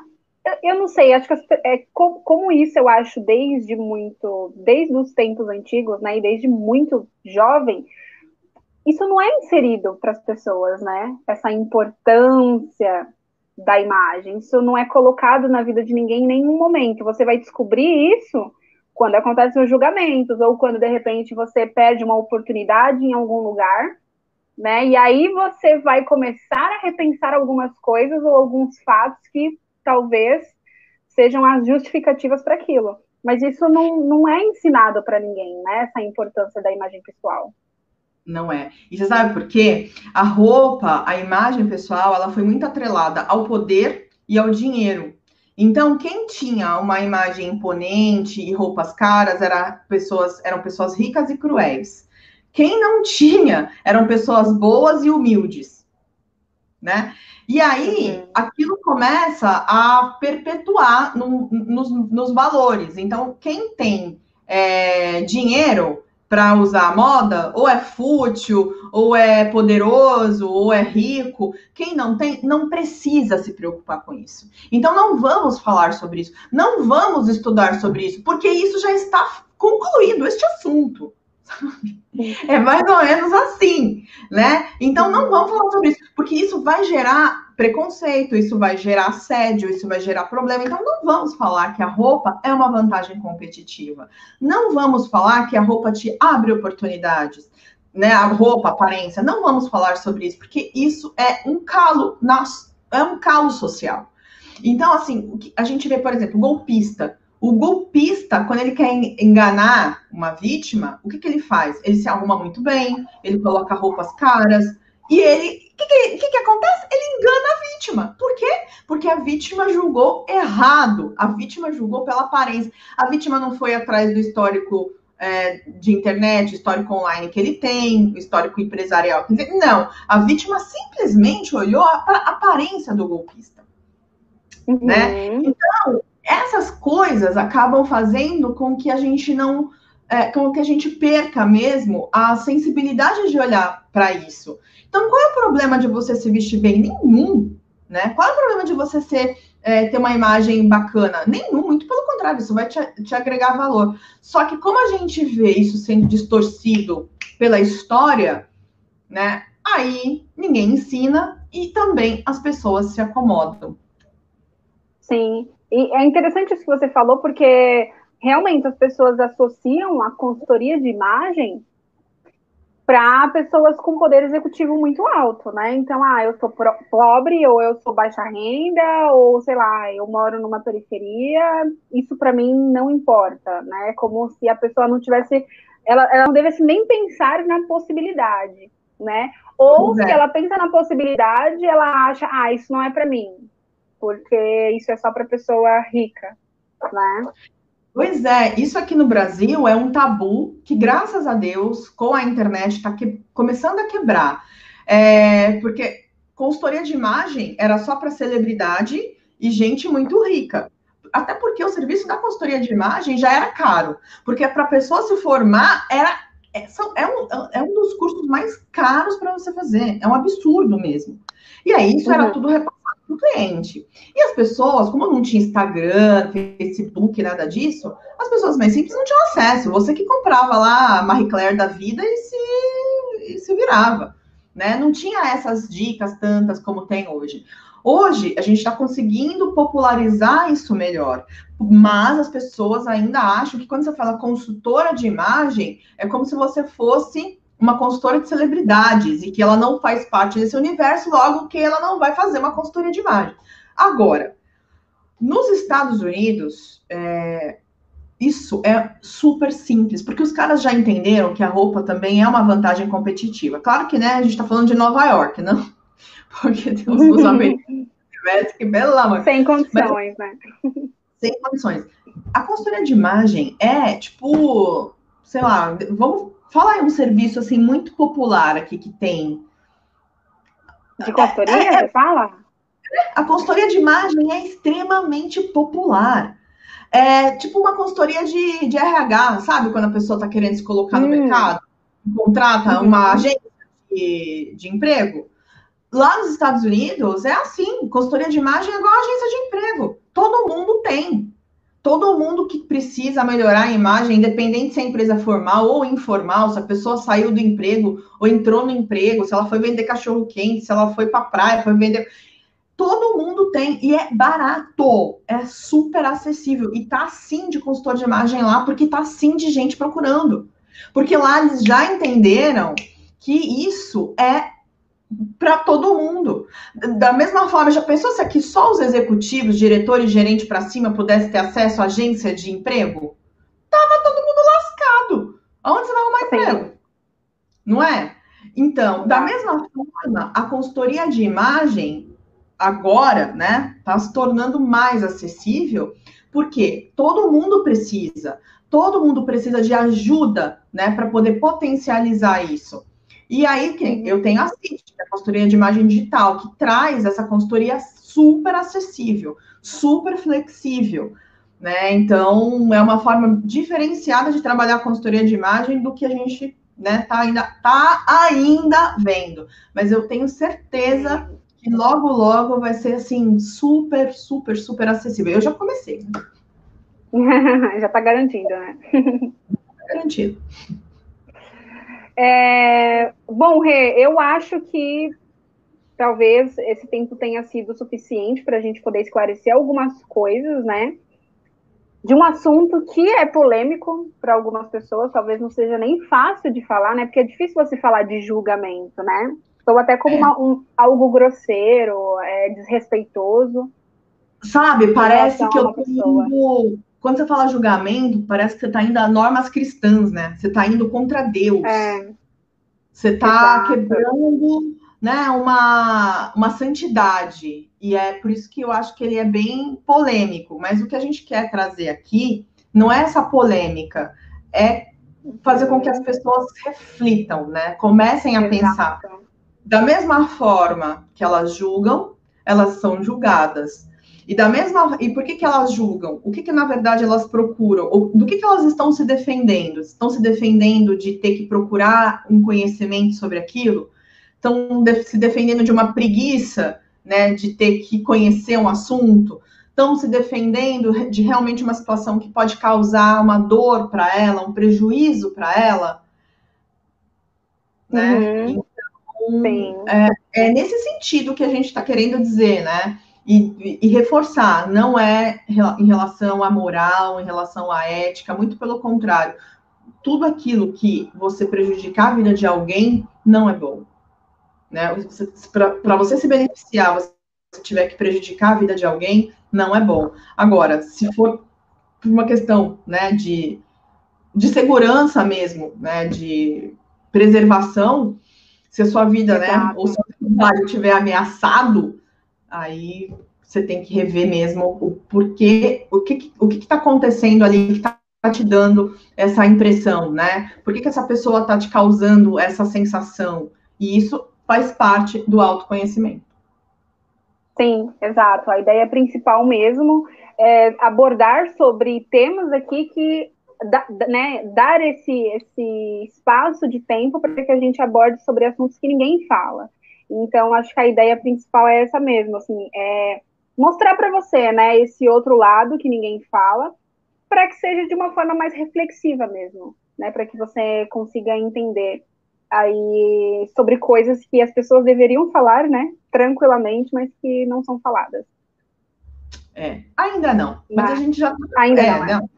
Eu não sei, acho que é, como, como, isso eu acho desde muito, desde os tempos antigos, né? E desde muito jovem, isso não é inserido para as pessoas, né? Essa importância da imagem. Isso não é colocado na vida de ninguém em nenhum momento. Você vai descobrir isso quando acontecem os julgamentos, ou quando de repente você perde uma oportunidade em algum lugar, né? E aí você vai começar a repensar algumas coisas ou alguns fatos que talvez sejam as justificativas para aquilo. Mas isso não, não é ensinado para ninguém, né? Essa importância da imagem pessoal. Não é. E você sabe por quê? A roupa, a imagem pessoal, ela foi muito atrelada ao poder e ao dinheiro. Então, quem tinha uma imagem imponente e roupas caras era pessoas, eram pessoas ricas e cruéis. Quem não tinha eram pessoas boas e humildes, né? E aí, uhum. aquilo começa a perpetuar no, nos, nos, valores. Então, quem tem é, dinheiro para usar a moda, ou é fútil, ou é poderoso, ou é rico. Quem não tem, não precisa se preocupar com isso. Então, não vamos falar sobre isso. Não vamos estudar sobre isso, porque isso já está concluído, este assunto. É mais ou menos assim, né? Então não vamos falar sobre isso, porque isso vai gerar preconceito, isso vai gerar assédio, isso vai gerar problema. Então não vamos falar que a roupa é uma vantagem competitiva. Não vamos falar que a roupa te abre oportunidades, né? A roupa, a aparência. Não vamos falar sobre isso, porque isso é um calo, nas, é um calo social. Então, assim, a gente vê, por exemplo, golpista. O golpista, quando ele quer enganar uma vítima, o que, que ele faz? Ele se arruma muito bem, ele coloca roupas caras, e ele. O que, que, que, que acontece? Ele engana a vítima. Por quê? Porque a vítima julgou errado. A vítima julgou pela aparência. A vítima não foi atrás do histórico é, de internet, histórico online que ele tem, histórico empresarial. Quer dizer, não. A vítima simplesmente olhou para a aparência do golpista. Uhum. Né? Então, essas coisas acabam fazendo com que a gente não, é, com que a gente perca mesmo a sensibilidade de olhar para isso. Então, qual é o problema de você se vestir bem? Nenhum, né? Qual é o problema de você ser, é, ter uma imagem bacana? Nenhum, muito pelo contrário, isso vai te, te agregar valor. Só que como a gente vê isso sendo distorcido pela história, né? Aí ninguém ensina e também as pessoas se acomodam. Sim, e é interessante isso que você falou, porque realmente as pessoas associam a consultoria de imagem para pessoas com poder executivo muito alto, né? Então, ah, eu sou pobre, ou eu sou baixa renda, ou sei lá, eu moro numa periferia, isso para mim não importa, né? Como se a pessoa não tivesse, ela, ela não devesse nem pensar na possibilidade, né? Ou se ela pensa na possibilidade, ela acha, ah, isso não é para mim, porque isso é só para pessoa rica, né? Pois é, isso aqui no Brasil é um tabu que, graças a Deus, com a internet está começando a quebrar. É, porque consultoria de imagem era só para celebridade e gente muito rica. Até porque o serviço da consultoria de imagem já era caro. Porque para a pessoa se formar, era, é, é, um, é um dos cursos mais caros para você fazer. É um absurdo mesmo. E aí, isso uhum. era tudo repassado do cliente. E as pessoas, como não tinha Instagram, Facebook, nada disso, as pessoas mais simples não tinham acesso. Você que comprava lá a Marie Claire da vida e se, e se virava. Né? Não tinha essas dicas tantas como tem hoje. Hoje, a gente está conseguindo popularizar isso melhor, mas as pessoas ainda acham que quando você fala consultora de imagem, é como se você fosse uma consultora de celebridades e que ela não faz parte desse universo, logo que ela não vai fazer uma consultoria de imagem. Agora, nos Estados Unidos, é, isso é super simples, porque os caras já entenderam que a roupa também é uma vantagem competitiva. Claro que, né, a gente está falando de Nova York, não? Porque tem uns americanos que bela mãe. Sem condições, Mas, né? Sem condições. A consultoria de imagem é, tipo, sei lá, vamos Fala aí um serviço assim muito popular aqui que tem. De consultoria, é, é, você fala? A consultoria de imagem é extremamente popular. É tipo uma consultoria de, de RH, sabe? Quando a pessoa está querendo se colocar hum. no mercado, contrata uhum. uma agência de, de emprego. Lá nos Estados Unidos é assim: consultoria de imagem é igual agência de emprego. Todo mundo tem todo mundo que precisa melhorar a imagem, independente se é empresa formal ou informal, se a pessoa saiu do emprego ou entrou no emprego, se ela foi vender cachorro quente, se ela foi para praia, foi vender. Todo mundo tem e é barato, é super acessível e tá assim de consultor de imagem lá porque tá assim de gente procurando. Porque lá eles já entenderam que isso é para todo mundo. Da mesma forma, já pensou se aqui só os executivos, diretores, gerente para cima pudesse ter acesso à agência de emprego? Tava todo mundo lascado. Aonde você vai arrumar emprego? Não é? Então, da mesma forma, a consultoria de imagem agora, né, está se tornando mais acessível, porque todo mundo precisa, todo mundo precisa de ajuda, né, para poder potencializar isso. E aí eu tenho a CIT, é a consultoria de imagem digital, que traz essa consultoria super acessível, super flexível. Né? Então, é uma forma diferenciada de trabalhar a consultoria de imagem do que a gente né, tá ainda, tá ainda vendo. Mas eu tenho certeza que logo, logo vai ser assim, super, super, super acessível. Eu já comecei. Né? já está garantido, né? garantido. É, bom, Rê, eu acho que talvez esse tempo tenha sido suficiente para a gente poder esclarecer algumas coisas, né? De um assunto que é polêmico para algumas pessoas, talvez não seja nem fácil de falar, né? Porque é difícil você falar de julgamento, né? Ou até como é. uma, um, algo grosseiro, é, desrespeitoso. Sabe, parece que eu tô quando você fala julgamento, parece que você está indo a normas cristãs, né? Você está indo contra Deus. É. Você está quebrando né, uma, uma santidade. E é por isso que eu acho que ele é bem polêmico. Mas o que a gente quer trazer aqui não é essa polêmica, é fazer com que as pessoas reflitam, né? Comecem a Exato. pensar. Da mesma forma que elas julgam, elas são julgadas. E da mesma e por que, que elas julgam? O que, que na verdade elas procuram? Ou do que, que elas estão se defendendo? Estão se defendendo de ter que procurar um conhecimento sobre aquilo? Estão de, se defendendo de uma preguiça, né, de ter que conhecer um assunto? Estão se defendendo de realmente uma situação que pode causar uma dor para ela, um prejuízo para ela? Né? Uhum. Então, é, é nesse sentido que a gente está querendo dizer, né? E, e, reforçar, não é em relação à moral, em relação à ética, muito pelo contrário. Tudo aquilo que você prejudicar a vida de alguém não é bom. Né? Para você se beneficiar, você tiver que prejudicar a vida de alguém, não é bom. Agora, se for por uma questão né, de, de segurança mesmo, né, de preservação, se a sua vida, né, ou seu trabalho estiver ameaçado, aí você tem que rever mesmo o porquê, o que o que está acontecendo ali que está te dando essa impressão, né? Por que, que essa pessoa está te causando essa sensação? E isso faz parte do autoconhecimento. Sim, exato. A ideia principal mesmo é abordar sobre temas aqui que né, dar esse, esse espaço de tempo para que a gente aborde sobre assuntos que ninguém fala. Então, acho que a ideia principal é essa mesmo, assim, é mostrar para você, né, esse outro lado que ninguém fala, para que seja de uma forma mais reflexiva mesmo, né, para que você consiga entender aí sobre coisas que as pessoas deveriam falar, né, tranquilamente, mas que não são faladas. É, ainda não, mas, mas a gente já ainda é, não, é. não.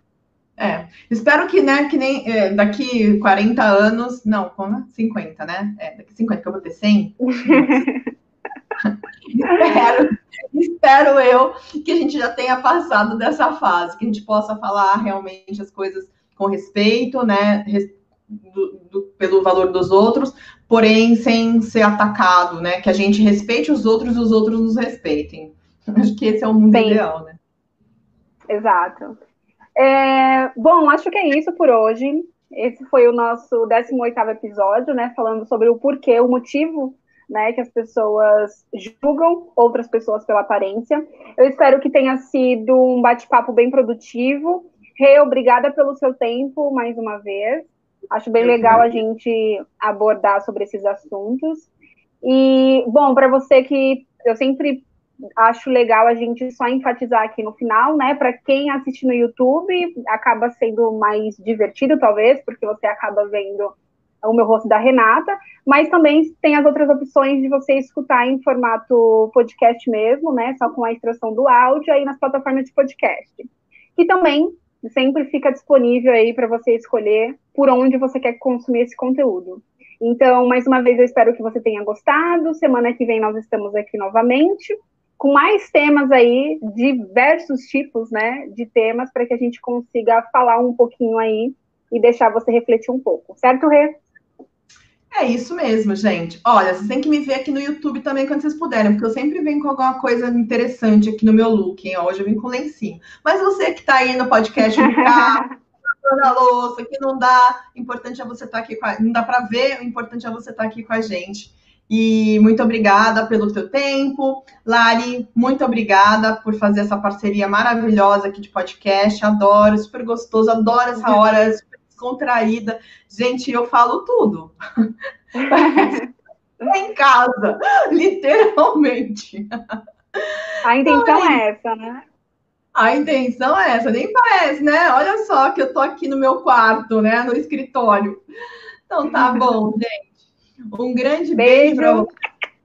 É, espero que, né, que nem é, daqui 40 anos, não, como 50, né? É, daqui 50, que eu vou ter 100. espero, espero eu que a gente já tenha passado dessa fase, que a gente possa falar realmente as coisas com respeito, né, do, do, pelo valor dos outros, porém sem ser atacado, né, que a gente respeite os outros e os outros nos respeitem. Acho que esse é o mundo Bem, ideal, né? Exato. É, bom, acho que é isso por hoje. Esse foi o nosso 18º episódio, né, falando sobre o porquê, o motivo, né, que as pessoas julgam outras pessoas pela aparência. Eu espero que tenha sido um bate-papo bem produtivo. Rê, obrigada pelo seu tempo mais uma vez. Acho bem legal a gente abordar sobre esses assuntos. E, bom, para você que eu sempre acho legal a gente só enfatizar aqui no final, né? Para quem assiste no YouTube, acaba sendo mais divertido, talvez, porque você acaba vendo o meu rosto da Renata, mas também tem as outras opções de você escutar em formato podcast mesmo, né? Só com a extração do áudio aí nas plataformas de podcast. E também sempre fica disponível aí para você escolher por onde você quer consumir esse conteúdo. Então, mais uma vez, eu espero que você tenha gostado. Semana que vem nós estamos aqui novamente com mais temas aí, diversos tipos, né, de temas, para que a gente consiga falar um pouquinho aí e deixar você refletir um pouco, certo, Rê? É isso mesmo, gente. Olha, vocês têm que me ver aqui no YouTube também quando vocês puderem, porque eu sempre venho com alguma coisa interessante aqui no meu look, hein? Hoje eu vim com lencinho. Mas você que está aí no podcast no carro, na louça, que não dá, importante é você estar tá aqui com a... não dá para ver, o importante é você estar tá aqui com a gente. E muito obrigada pelo teu tempo. Lari, muito obrigada por fazer essa parceria maravilhosa aqui de podcast. Adoro, super gostoso, adoro essa hora super descontraída. Gente, eu falo tudo. em casa, literalmente. A intenção é essa, né? A intenção é essa, nem parece, né? Olha só que eu tô aqui no meu quarto, né? No escritório. Então tá bom, gente. Um grande beijo, beijo. para